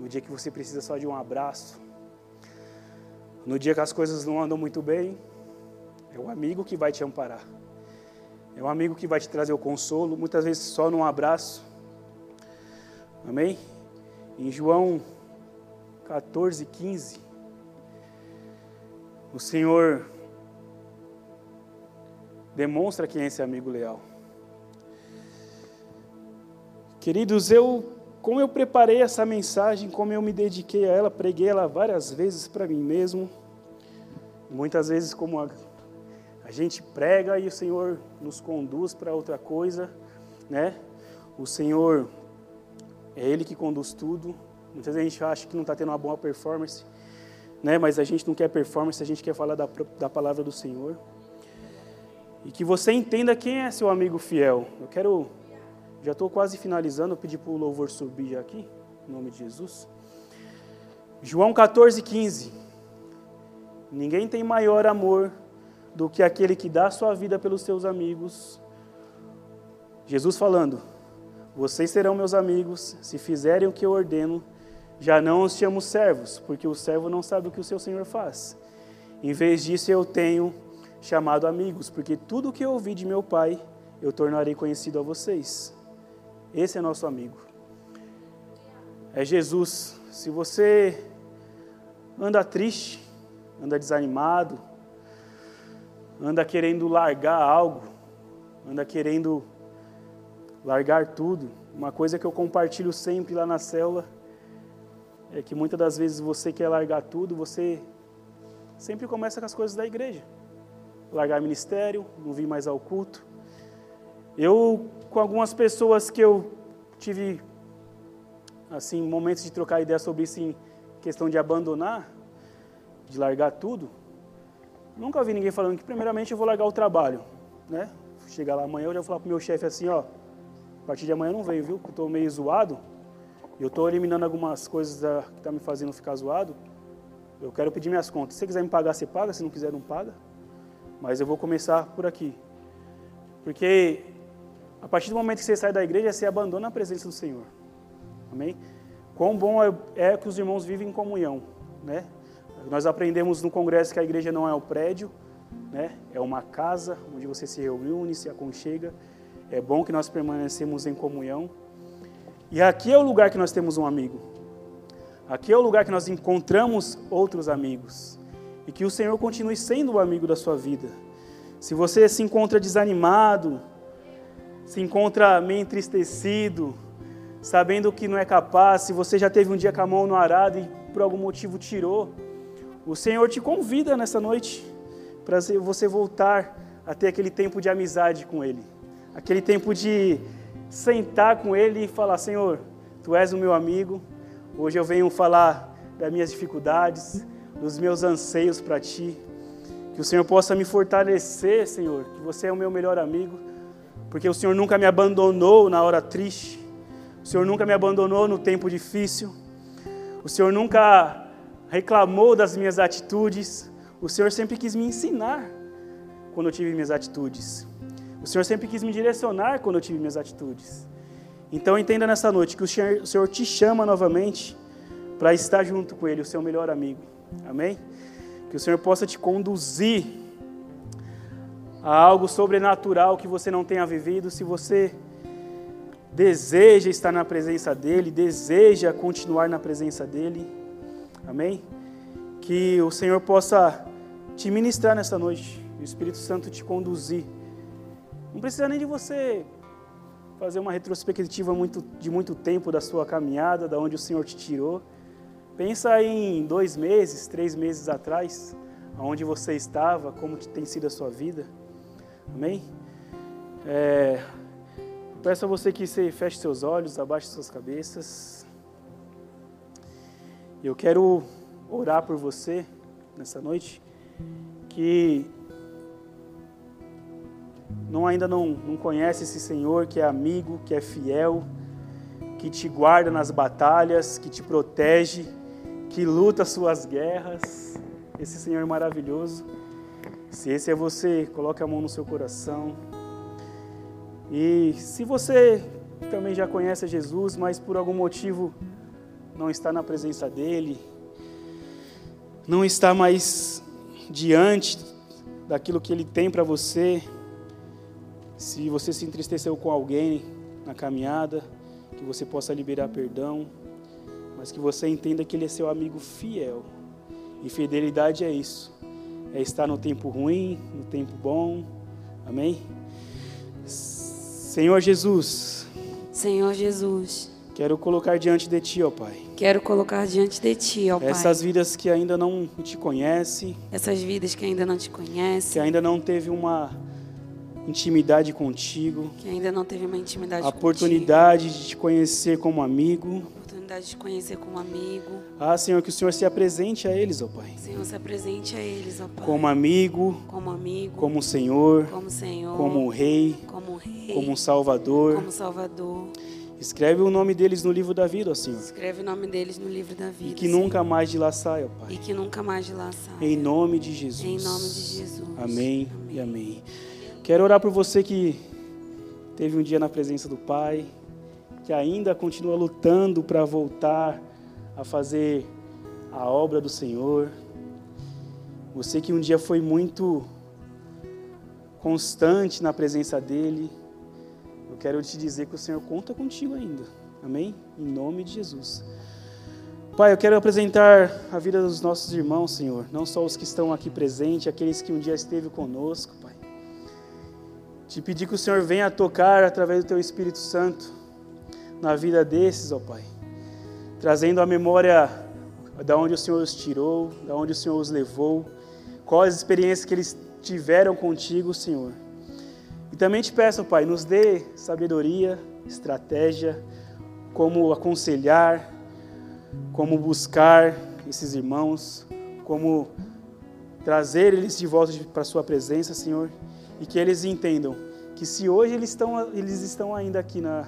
no dia que você precisa só de um abraço, no dia que as coisas não andam muito bem, é o amigo que vai te amparar. É um amigo que vai te trazer o consolo, muitas vezes só num abraço. Amém? Em João 14, 15, o Senhor demonstra quem é esse amigo leal. Queridos, eu, como eu preparei essa mensagem, como eu me dediquei a ela, preguei ela várias vezes para mim mesmo. Muitas vezes, como a, a gente prega e o Senhor nos conduz para outra coisa, né? O Senhor é Ele que conduz tudo. Muitas vezes a gente acha que não está tendo uma boa performance, né? mas a gente não quer performance, a gente quer falar da, da palavra do Senhor. E que você entenda quem é seu amigo fiel. Eu quero, já estou quase finalizando, eu pedi para o louvor subir aqui, em nome de Jesus. João 14, 15. Ninguém tem maior amor do que aquele que dá sua vida pelos seus amigos. Jesus falando: Vocês serão meus amigos se fizerem o que eu ordeno já não os chamo servos, porque o servo não sabe o que o seu senhor faz. Em vez disso, eu tenho chamado amigos, porque tudo o que eu ouvi de meu pai, eu tornarei conhecido a vocês. Esse é nosso amigo. É Jesus. Se você anda triste, anda desanimado, anda querendo largar algo, anda querendo largar tudo, uma coisa que eu compartilho sempre lá na célula é que muitas das vezes você quer largar tudo, você sempre começa com as coisas da igreja. Largar ministério, não vir mais ao culto. Eu, com algumas pessoas que eu tive, assim, momentos de trocar ideia sobre isso em questão de abandonar, de largar tudo, nunca ouvi ninguém falando que primeiramente eu vou largar o trabalho, né? Chegar lá amanhã, eu já vou falar pro meu chefe assim, ó, a partir de amanhã eu não venho, viu? Eu estou meio zoado, eu estou eliminando algumas coisas da, que tá me fazendo ficar zoado, eu quero pedir minhas contas. Se você quiser me pagar, você paga, se não quiser, não paga. Mas eu vou começar por aqui. Porque a partir do momento que você sai da igreja, você abandona a presença do Senhor. Amém? Quão bom é, é que os irmãos vivem em comunhão, né? Nós aprendemos no congresso que a igreja não é o prédio, né? É uma casa onde você se reúne, se aconchega. É bom que nós permanecemos em comunhão. E aqui é o lugar que nós temos um amigo. Aqui é o lugar que nós encontramos outros amigos. E que o Senhor continue sendo o amigo da sua vida. Se você se encontra desanimado, se encontra meio entristecido, sabendo que não é capaz, se você já teve um dia com a mão no arado e por algum motivo tirou, o Senhor te convida nessa noite para você voltar a ter aquele tempo de amizade com Ele, aquele tempo de sentar com Ele e falar: Senhor, Tu és o meu amigo, hoje eu venho falar das minhas dificuldades, dos meus anseios para Ti. Que o Senhor possa me fortalecer, Senhor, que você é o meu melhor amigo, porque o Senhor nunca me abandonou na hora triste, o Senhor nunca me abandonou no tempo difícil, o Senhor nunca reclamou das minhas atitudes, o Senhor sempre quis me ensinar quando eu tive minhas atitudes. O Senhor sempre quis me direcionar quando eu tive minhas atitudes. Então entenda nessa noite que o Senhor, o Senhor te chama novamente para estar junto com Ele, o seu melhor amigo. Amém? Que o Senhor possa te conduzir a algo sobrenatural que você não tenha vivido, se você deseja estar na presença dEle, deseja continuar na presença dEle. Amém? Que o Senhor possa te ministrar nessa noite, o Espírito Santo te conduzir não precisa nem de você fazer uma retrospectiva muito, de muito tempo da sua caminhada, da onde o Senhor te tirou. Pensa em dois meses, três meses atrás, aonde você estava, como tem sido a sua vida. Amém? É, peço a você que você feche seus olhos, abaixe suas cabeças. Eu quero orar por você nessa noite, que não, ainda não, não conhece esse Senhor que é amigo, que é fiel, que te guarda nas batalhas, que te protege, que luta suas guerras, esse Senhor maravilhoso. Se esse é você, coloque a mão no seu coração. E se você também já conhece Jesus, mas por algum motivo não está na presença dele, não está mais diante daquilo que ele tem para você, se você se entristeceu com alguém na caminhada, que você possa liberar perdão. mas que você entenda que Ele é seu amigo fiel. E fidelidade é isso: é estar no tempo ruim, no tempo bom. Amém? Senhor Jesus. Senhor Jesus. Quero colocar diante de Ti, ó Pai. Quero colocar diante de Ti, ó Pai. Essas vidas que ainda não te conhecem. Essas vidas que ainda não te conhecem. Que ainda não teve uma intimidade contigo. Que ainda não teve uma intimidade a oportunidade contigo. de te conhecer como amigo. Oportunidade de conhecer como amigo. Ah, Senhor, que o Senhor se apresente a eles, ó Pai. Senhor, se apresente a eles, ó Pai. Como amigo. Como amigo. Como Senhor. Como Senhor. Como Rei. Como Rei. Como Salvador. Como Salvador. Escreve o nome deles no livro da vida, ó Senhor. Escreve o nome deles no livro da vida. E que Senhor. nunca mais de lá saia, ó Pai. E que nunca mais de lá saia. Em nome de Jesus. Em nome de Jesus. Amém, amém. e amém. Quero orar por você que teve um dia na presença do Pai, que ainda continua lutando para voltar a fazer a obra do Senhor. Você que um dia foi muito constante na presença dEle, eu quero te dizer que o Senhor conta contigo ainda. Amém? Em nome de Jesus. Pai, eu quero apresentar a vida dos nossos irmãos, Senhor, não só os que estão aqui presentes, aqueles que um dia esteve conosco, Pai. Te pedir que o Senhor venha tocar através do Teu Espírito Santo na vida desses, ó Pai. Trazendo a memória da onde o Senhor os tirou, da onde o Senhor os levou, quais as experiências que eles tiveram contigo, Senhor. E também te peço, Pai, nos dê sabedoria, estratégia, como aconselhar, como buscar esses irmãos, como trazer eles de volta para a Sua presença, Senhor e que eles entendam que se hoje eles estão, eles estão ainda aqui na,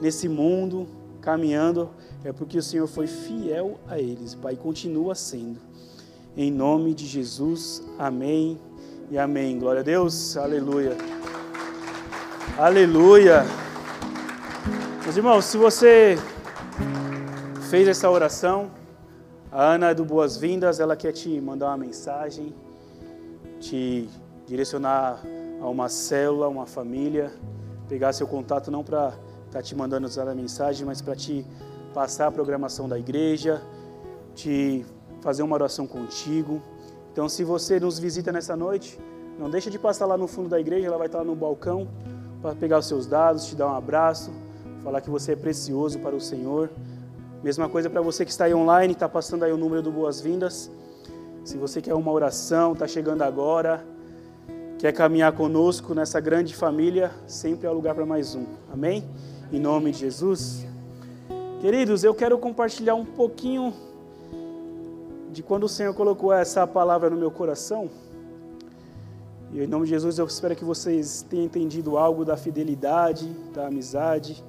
nesse mundo, caminhando, é porque o Senhor foi fiel a eles, Pai, continua sendo. Em nome de Jesus, amém e amém. Glória a Deus, aleluia. Aleluia. Meus irmãos, se você fez essa oração, a Ana do Boas-Vindas, ela quer te mandar uma mensagem, te direcionar a uma célula, uma família, pegar seu contato não para estar tá te mandando usar a mensagem, mas para te passar a programação da igreja, te fazer uma oração contigo. Então, se você nos visita nessa noite, não deixa de passar lá no fundo da igreja, ela vai estar no balcão para pegar os seus dados, te dar um abraço, falar que você é precioso para o Senhor. Mesma coisa para você que está aí online, está passando aí o número do Boas-Vindas. Se você quer uma oração, está chegando agora, quer caminhar conosco nessa grande família, sempre há lugar para mais um. Amém? Em nome de Jesus. Queridos, eu quero compartilhar um pouquinho de quando o Senhor colocou essa palavra no meu coração. E em nome de Jesus eu espero que vocês tenham entendido algo da fidelidade, da amizade.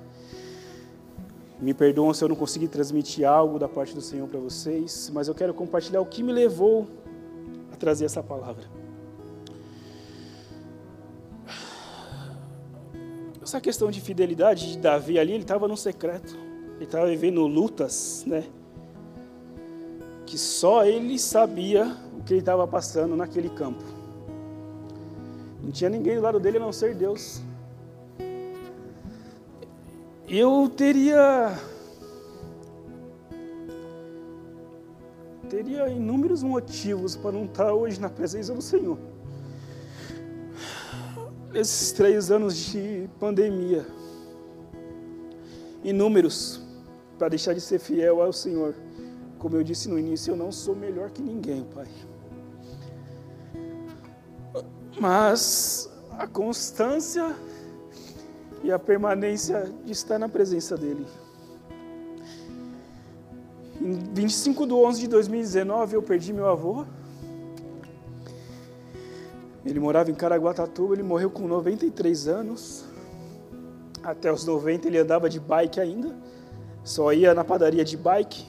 Me perdoam se eu não consegui transmitir algo da parte do Senhor para vocês, mas eu quero compartilhar o que me levou a trazer essa palavra. Essa questão de fidelidade de Davi ali, ele estava no secreto. Ele estava vivendo lutas, né? Que só ele sabia o que ele estava passando naquele campo. Não tinha ninguém do lado dele a não ser Deus. Eu teria teria inúmeros motivos para não estar hoje na presença do Senhor nesses três anos de pandemia, inúmeros, para deixar de ser fiel ao Senhor. Como eu disse no início, eu não sou melhor que ninguém, Pai. Mas a constância e a permanência de estar na presença dEle. Em 25 de 11 de 2019, eu perdi meu avô. Ele morava em Caraguatatuba, ele morreu com 93 anos. Até os 90 ele andava de bike ainda. Só ia na padaria de bike,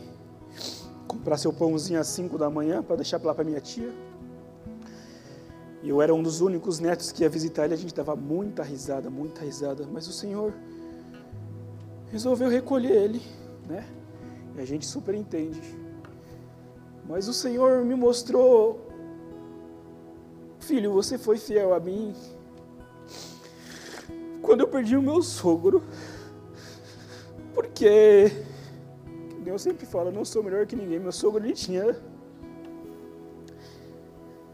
comprar seu pãozinho às 5 da manhã para deixar lá para minha tia. E eu era um dos únicos netos que ia visitar ele, a gente dava muita risada, muita risada, mas o Senhor resolveu recolher ele, né? E a gente super entende. Mas o Senhor me mostrou Filho, você foi fiel a mim. Quando eu perdi o meu sogro, porque Eu sempre falo, eu não sou melhor que ninguém. Meu sogro ele tinha.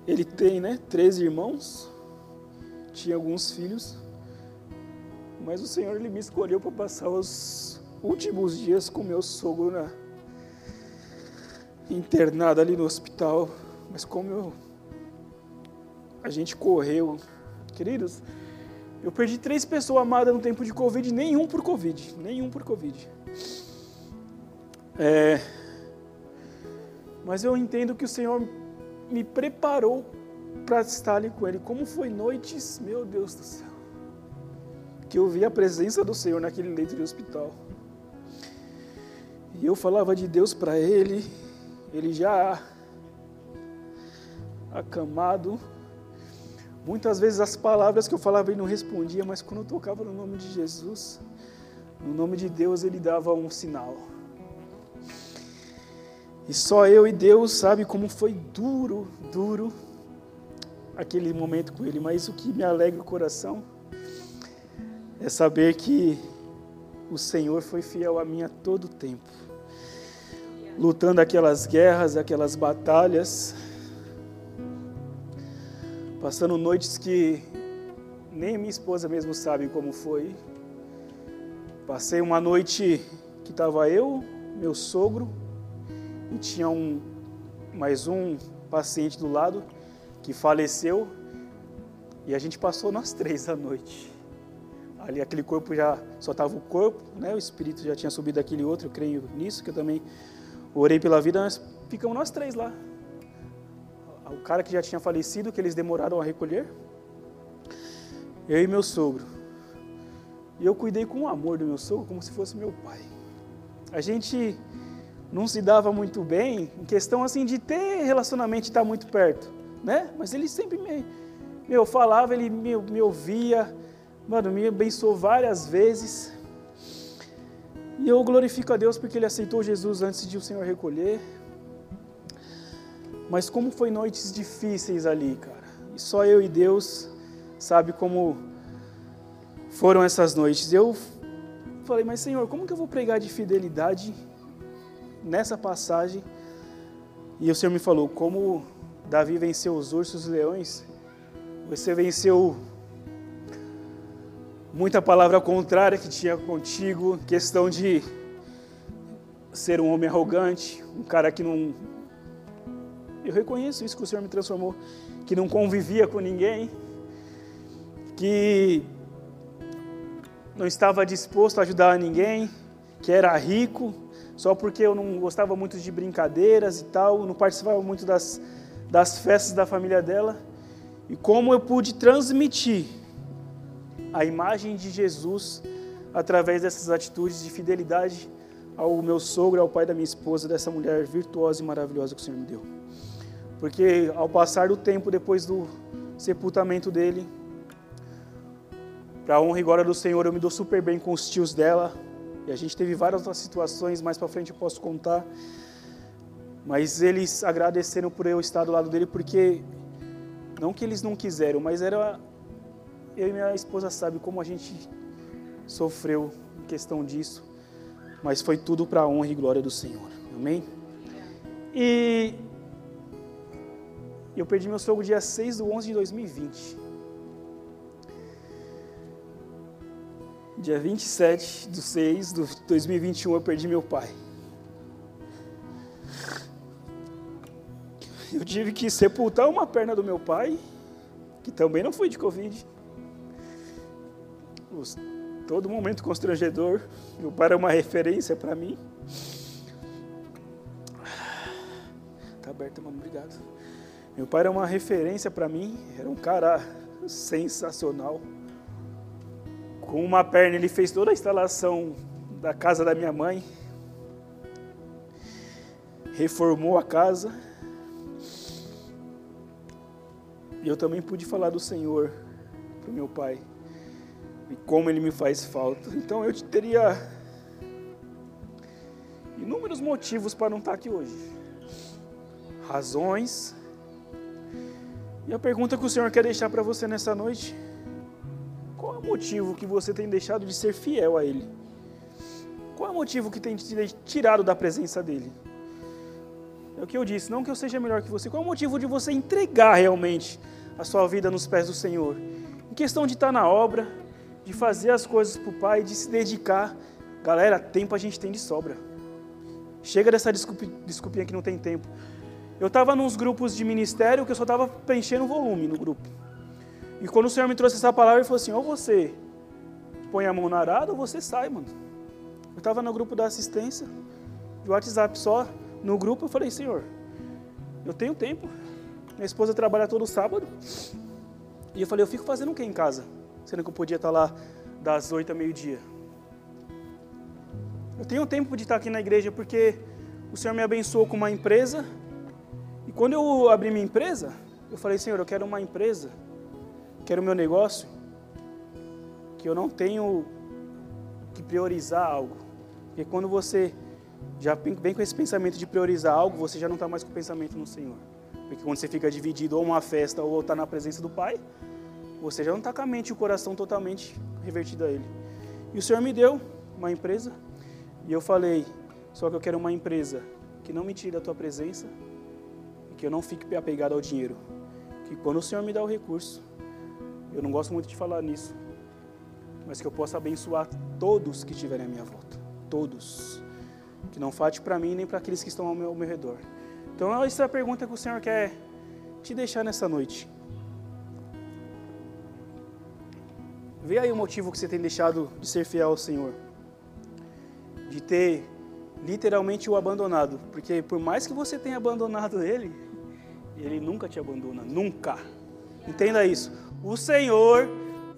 Ele tem, né? Três irmãos. Tinha alguns filhos. Mas o Senhor ele me escolheu para passar os últimos dias com meu sogro na internado ali no hospital. Mas como eu, a gente correu, queridos, eu perdi três pessoas amadas no tempo de Covid, nenhum por Covid, nenhum por Covid. É, mas eu entendo que o Senhor me preparou para estar ali com Ele. Como foi noites, meu Deus do céu, que eu vi a presença do Senhor naquele leito de hospital. E eu falava de Deus para Ele, Ele já acamado. Muitas vezes as palavras que eu falava ele não respondia, mas quando eu tocava no nome de Jesus, no nome de Deus, ele dava um sinal. E só eu e Deus sabe como foi duro, duro aquele momento com ele, mas o que me alegra o coração é saber que o Senhor foi fiel a mim a todo tempo. Lutando aquelas guerras, aquelas batalhas, passando noites que nem minha esposa mesmo sabe como foi. Passei uma noite que estava eu, meu sogro, e tinha um, mais um paciente do lado que faleceu e a gente passou nós três à noite. Ali aquele corpo já só estava o corpo, né? O espírito já tinha subido aquele outro, eu creio nisso, que eu também orei pela vida, nós ficamos nós três lá. O cara que já tinha falecido, que eles demoraram a recolher, eu e meu sogro. E eu cuidei com o amor do meu sogro como se fosse meu pai. A gente não se dava muito bem em questão assim de ter relacionamento e estar muito perto, né? Mas ele sempre me, me falava, ele me, me ouvia, mano, me abençoou várias vezes. E eu glorifico a Deus porque ele aceitou Jesus antes de o Senhor recolher. Mas como foi noites difíceis ali, cara. E só eu e Deus sabe como foram essas noites. Eu falei, mas Senhor, como que eu vou pregar de fidelidade nessa passagem, e o Senhor me falou: como Davi venceu os ursos e leões, você venceu muita palavra contrária que tinha contigo, questão de ser um homem arrogante, um cara que não. Eu reconheço isso que o Senhor me transformou, que não convivia com ninguém, que não estava disposto a ajudar ninguém, que era rico, só porque eu não gostava muito de brincadeiras e tal, não participava muito das, das festas da família dela. E como eu pude transmitir a imagem de Jesus através dessas atitudes de fidelidade ao meu sogro, ao pai da minha esposa, dessa mulher virtuosa e maravilhosa que o Senhor me deu. Porque ao passar do tempo depois do sepultamento dele, para honra e glória do Senhor, eu me dou super bem com os tios dela, e a gente teve várias outras situações, mais para frente eu posso contar. Mas eles agradeceram por eu estar do lado dele, porque não que eles não quiseram, mas era eu e minha esposa sabe como a gente sofreu em questão disso, mas foi tudo para a honra e glória do Senhor. Amém? E eu perdi meu sogro dia 6 do 11 de 2020. Dia 27 de 6 de 2021 eu perdi meu pai. Eu tive que sepultar uma perna do meu pai, que também não foi de Covid. Todo momento constrangedor. Meu pai era uma referência para mim. Tá aberto, mano, obrigado. Meu pai era uma referência para mim, era um cara sensacional. Com uma perna, ele fez toda a instalação da casa da minha mãe, reformou a casa. E eu também pude falar do Senhor para meu pai e como ele me faz falta. Então eu teria inúmeros motivos para não estar aqui hoje, razões. E a pergunta que o Senhor quer deixar para você nessa noite qual é o motivo que você tem deixado de ser fiel a Ele? Qual é o motivo que tem te tirado da presença dele? É o que eu disse, não que eu seja melhor que você. Qual é o motivo de você entregar realmente a sua vida nos pés do Senhor? Em questão de estar na obra, de fazer as coisas para o Pai, de se dedicar. Galera, tempo a gente tem de sobra. Chega dessa desculpinha que não tem tempo. Eu estava nos grupos de ministério que eu só estava preenchendo volume no grupo. E quando o Senhor me trouxe essa palavra, ele falou assim: ou você põe a mão na arada ou você sai, mano. Eu estava no grupo da assistência, de WhatsApp só, no grupo, eu falei, Senhor, eu tenho tempo. Minha esposa trabalha todo sábado. E eu falei, eu fico fazendo o que em casa? Sendo que eu podia estar lá das oito a meio-dia. Eu tenho tempo de estar aqui na igreja porque o Senhor me abençoou com uma empresa. Quando eu abri minha empresa, eu falei, Senhor, eu quero uma empresa, quero o meu negócio, que eu não tenho que priorizar algo. Porque quando você já vem com esse pensamento de priorizar algo, você já não está mais com o pensamento no Senhor. Porque quando você fica dividido ou uma festa ou está na presença do Pai, você já não está com a mente e o coração totalmente revertido a Ele. E o Senhor me deu uma empresa e eu falei, só que eu quero uma empresa que não me tire da tua presença que eu não fique apegado ao dinheiro. Que quando o Senhor me dá o recurso, eu não gosto muito de falar nisso, mas que eu possa abençoar todos que estiverem à minha volta. Todos. Que não falte para mim nem para aqueles que estão ao meu, ao meu redor. Então, essa é a pergunta que o Senhor quer te deixar nessa noite. Vê aí o motivo que você tem deixado de ser fiel ao Senhor. De ter literalmente o abandonado. Porque por mais que você tenha abandonado Ele, Ele nunca te abandona. Nunca. Entenda isso. O Senhor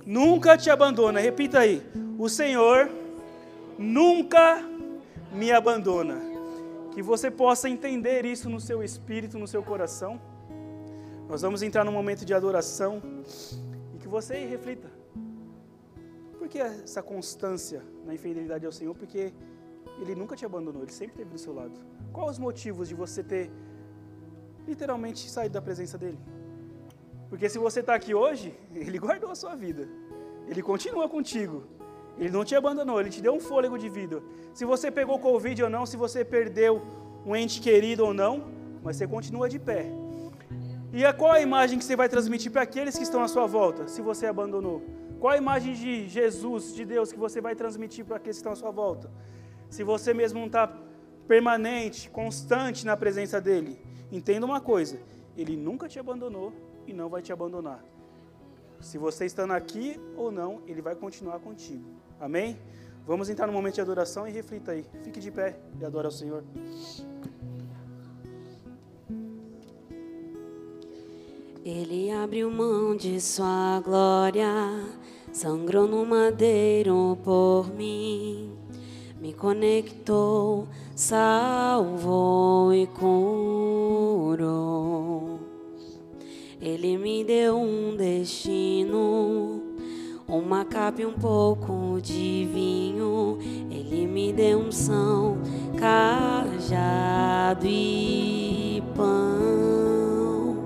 nunca te abandona. Repita aí. O Senhor nunca me abandona. Que você possa entender isso no seu espírito, no seu coração. Nós vamos entrar num momento de adoração e que você reflita. Por que essa constância na infidelidade ao Senhor? Porque Ele nunca te abandonou, Ele sempre esteve do seu lado. Quais os motivos de você ter literalmente saído da presença dEle? Porque se você está aqui hoje, Ele guardou a sua vida. Ele continua contigo. Ele não te abandonou, Ele te deu um fôlego de vida. Se você pegou Covid ou não, se você perdeu um ente querido ou não, mas você continua de pé. E a qual a imagem que você vai transmitir para aqueles que estão à sua volta, se você abandonou? Qual a imagem de Jesus, de Deus, que você vai transmitir para aqueles que estão à sua volta? Se você mesmo não está permanente, constante na presença dEle, entenda uma coisa: Ele nunca te abandonou e não vai te abandonar. Se você estando aqui ou não, Ele vai continuar contigo. Amém? Vamos entrar no momento de adoração e reflita aí. Fique de pé e adore ao Senhor. Ele abriu mão de sua glória, sangrou no madeiro por mim, me conectou, salvou e curou. Ele me deu um destino, uma capa e um pouco de vinho. Ele me deu um são, cajado e pão.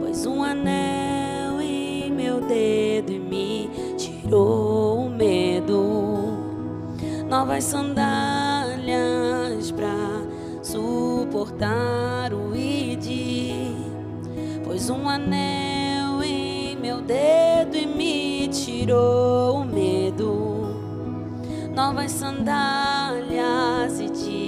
Pôs um anel em meu dedo e me tirou o medo. Novas sandálias pra suportar o pôs um anel em meu dedo e me tirou o medo. Novas sandálias e disse: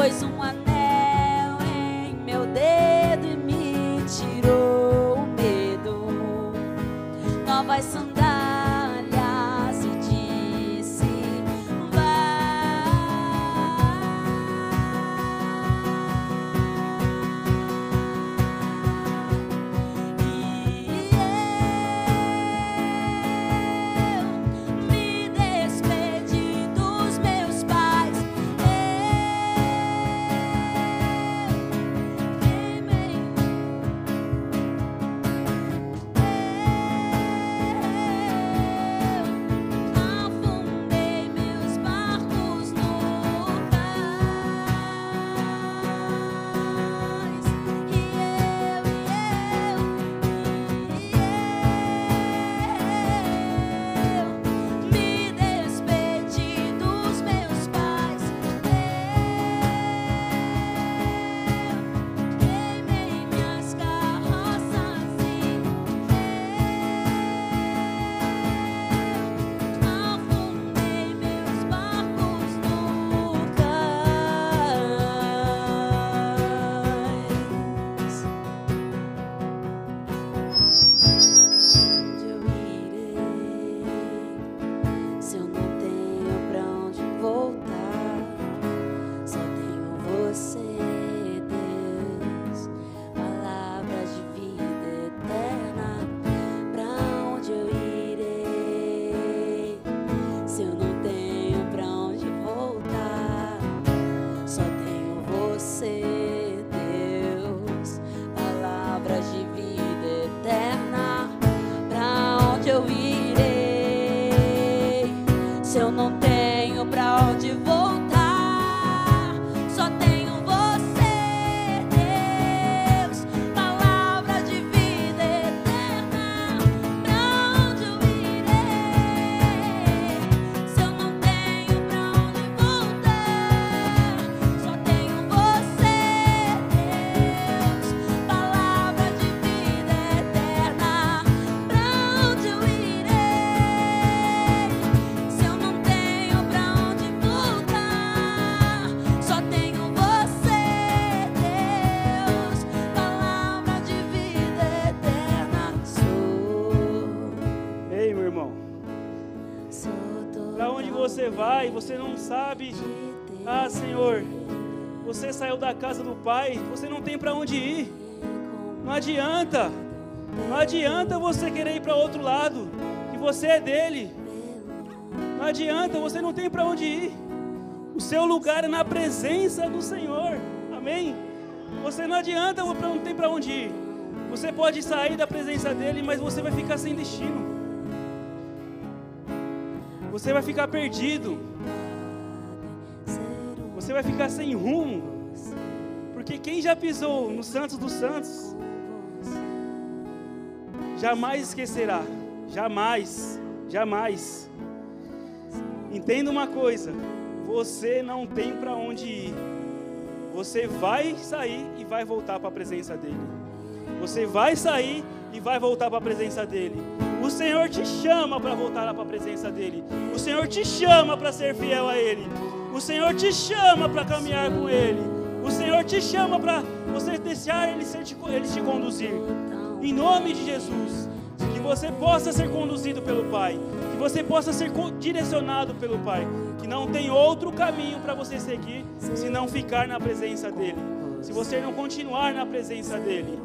Pôs um se eu não tenho Pai, você não tem para onde ir. Não adianta. Não adianta você querer ir para outro lado, que você é dele. Não adianta, você não tem para onde ir. O seu lugar é na presença do Senhor. Amém? Você não adianta, não tem para onde ir. Você pode sair da presença dele, mas você vai ficar sem destino. Você vai ficar perdido. Você vai ficar sem rumo. Porque quem já pisou no Santos dos Santos, jamais esquecerá. Jamais, jamais. Entenda uma coisa: você não tem para onde ir. Você vai sair e vai voltar para a presença dele. Você vai sair e vai voltar para a presença dele. O Senhor te chama para voltar para a presença dele. O Senhor te chama para ser fiel a ele. O Senhor te chama para caminhar com ele. O Senhor te chama para você deixar ele, ser, ele te conduzir. Em nome de Jesus, que você possa ser conduzido pelo Pai, que você possa ser direcionado pelo Pai, que não tem outro caminho para você seguir se não ficar na presença dele. Se você não continuar na presença dele.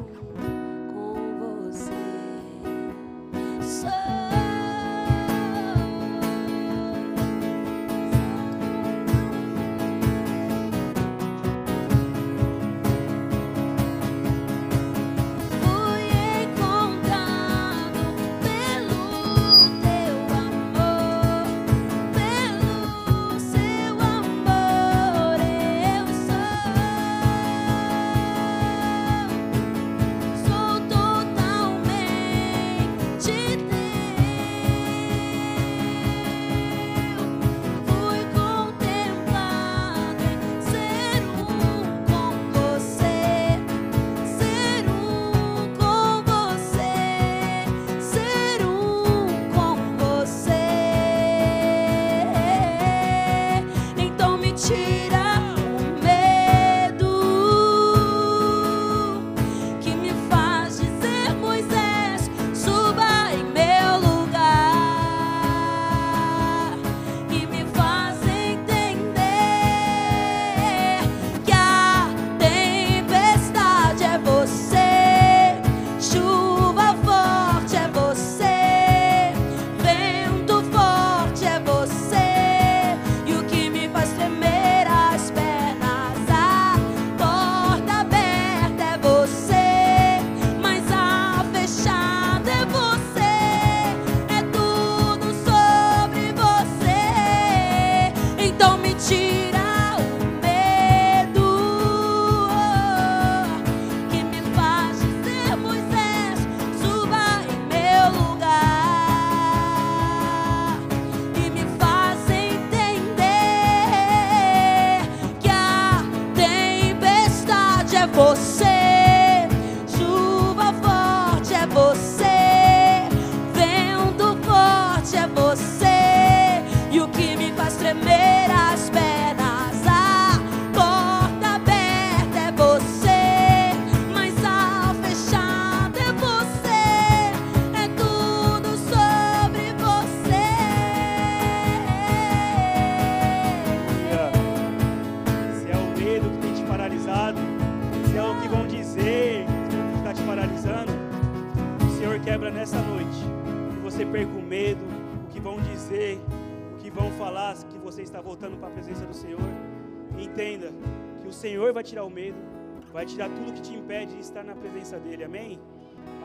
Na presença dEle, amém?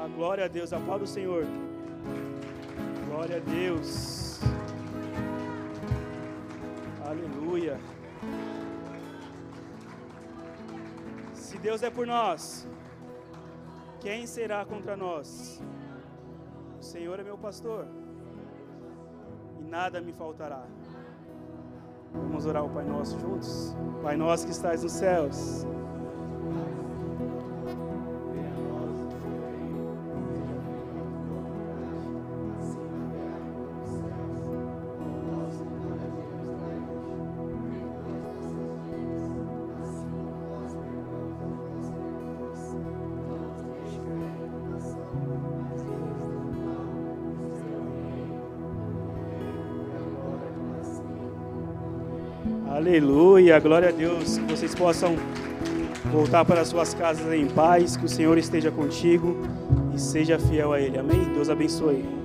A glória a Deus, aplauda o Senhor. Glória a Deus. Aleluia. Se Deus é por nós, quem será contra nós? O Senhor é meu pastor, e nada me faltará. Vamos orar o Pai Nosso juntos? Pai Nosso que estás nos céus. Aleluia, glória a Deus. Que vocês possam voltar para suas casas em paz, que o Senhor esteja contigo e seja fiel a Ele. Amém? Deus abençoe.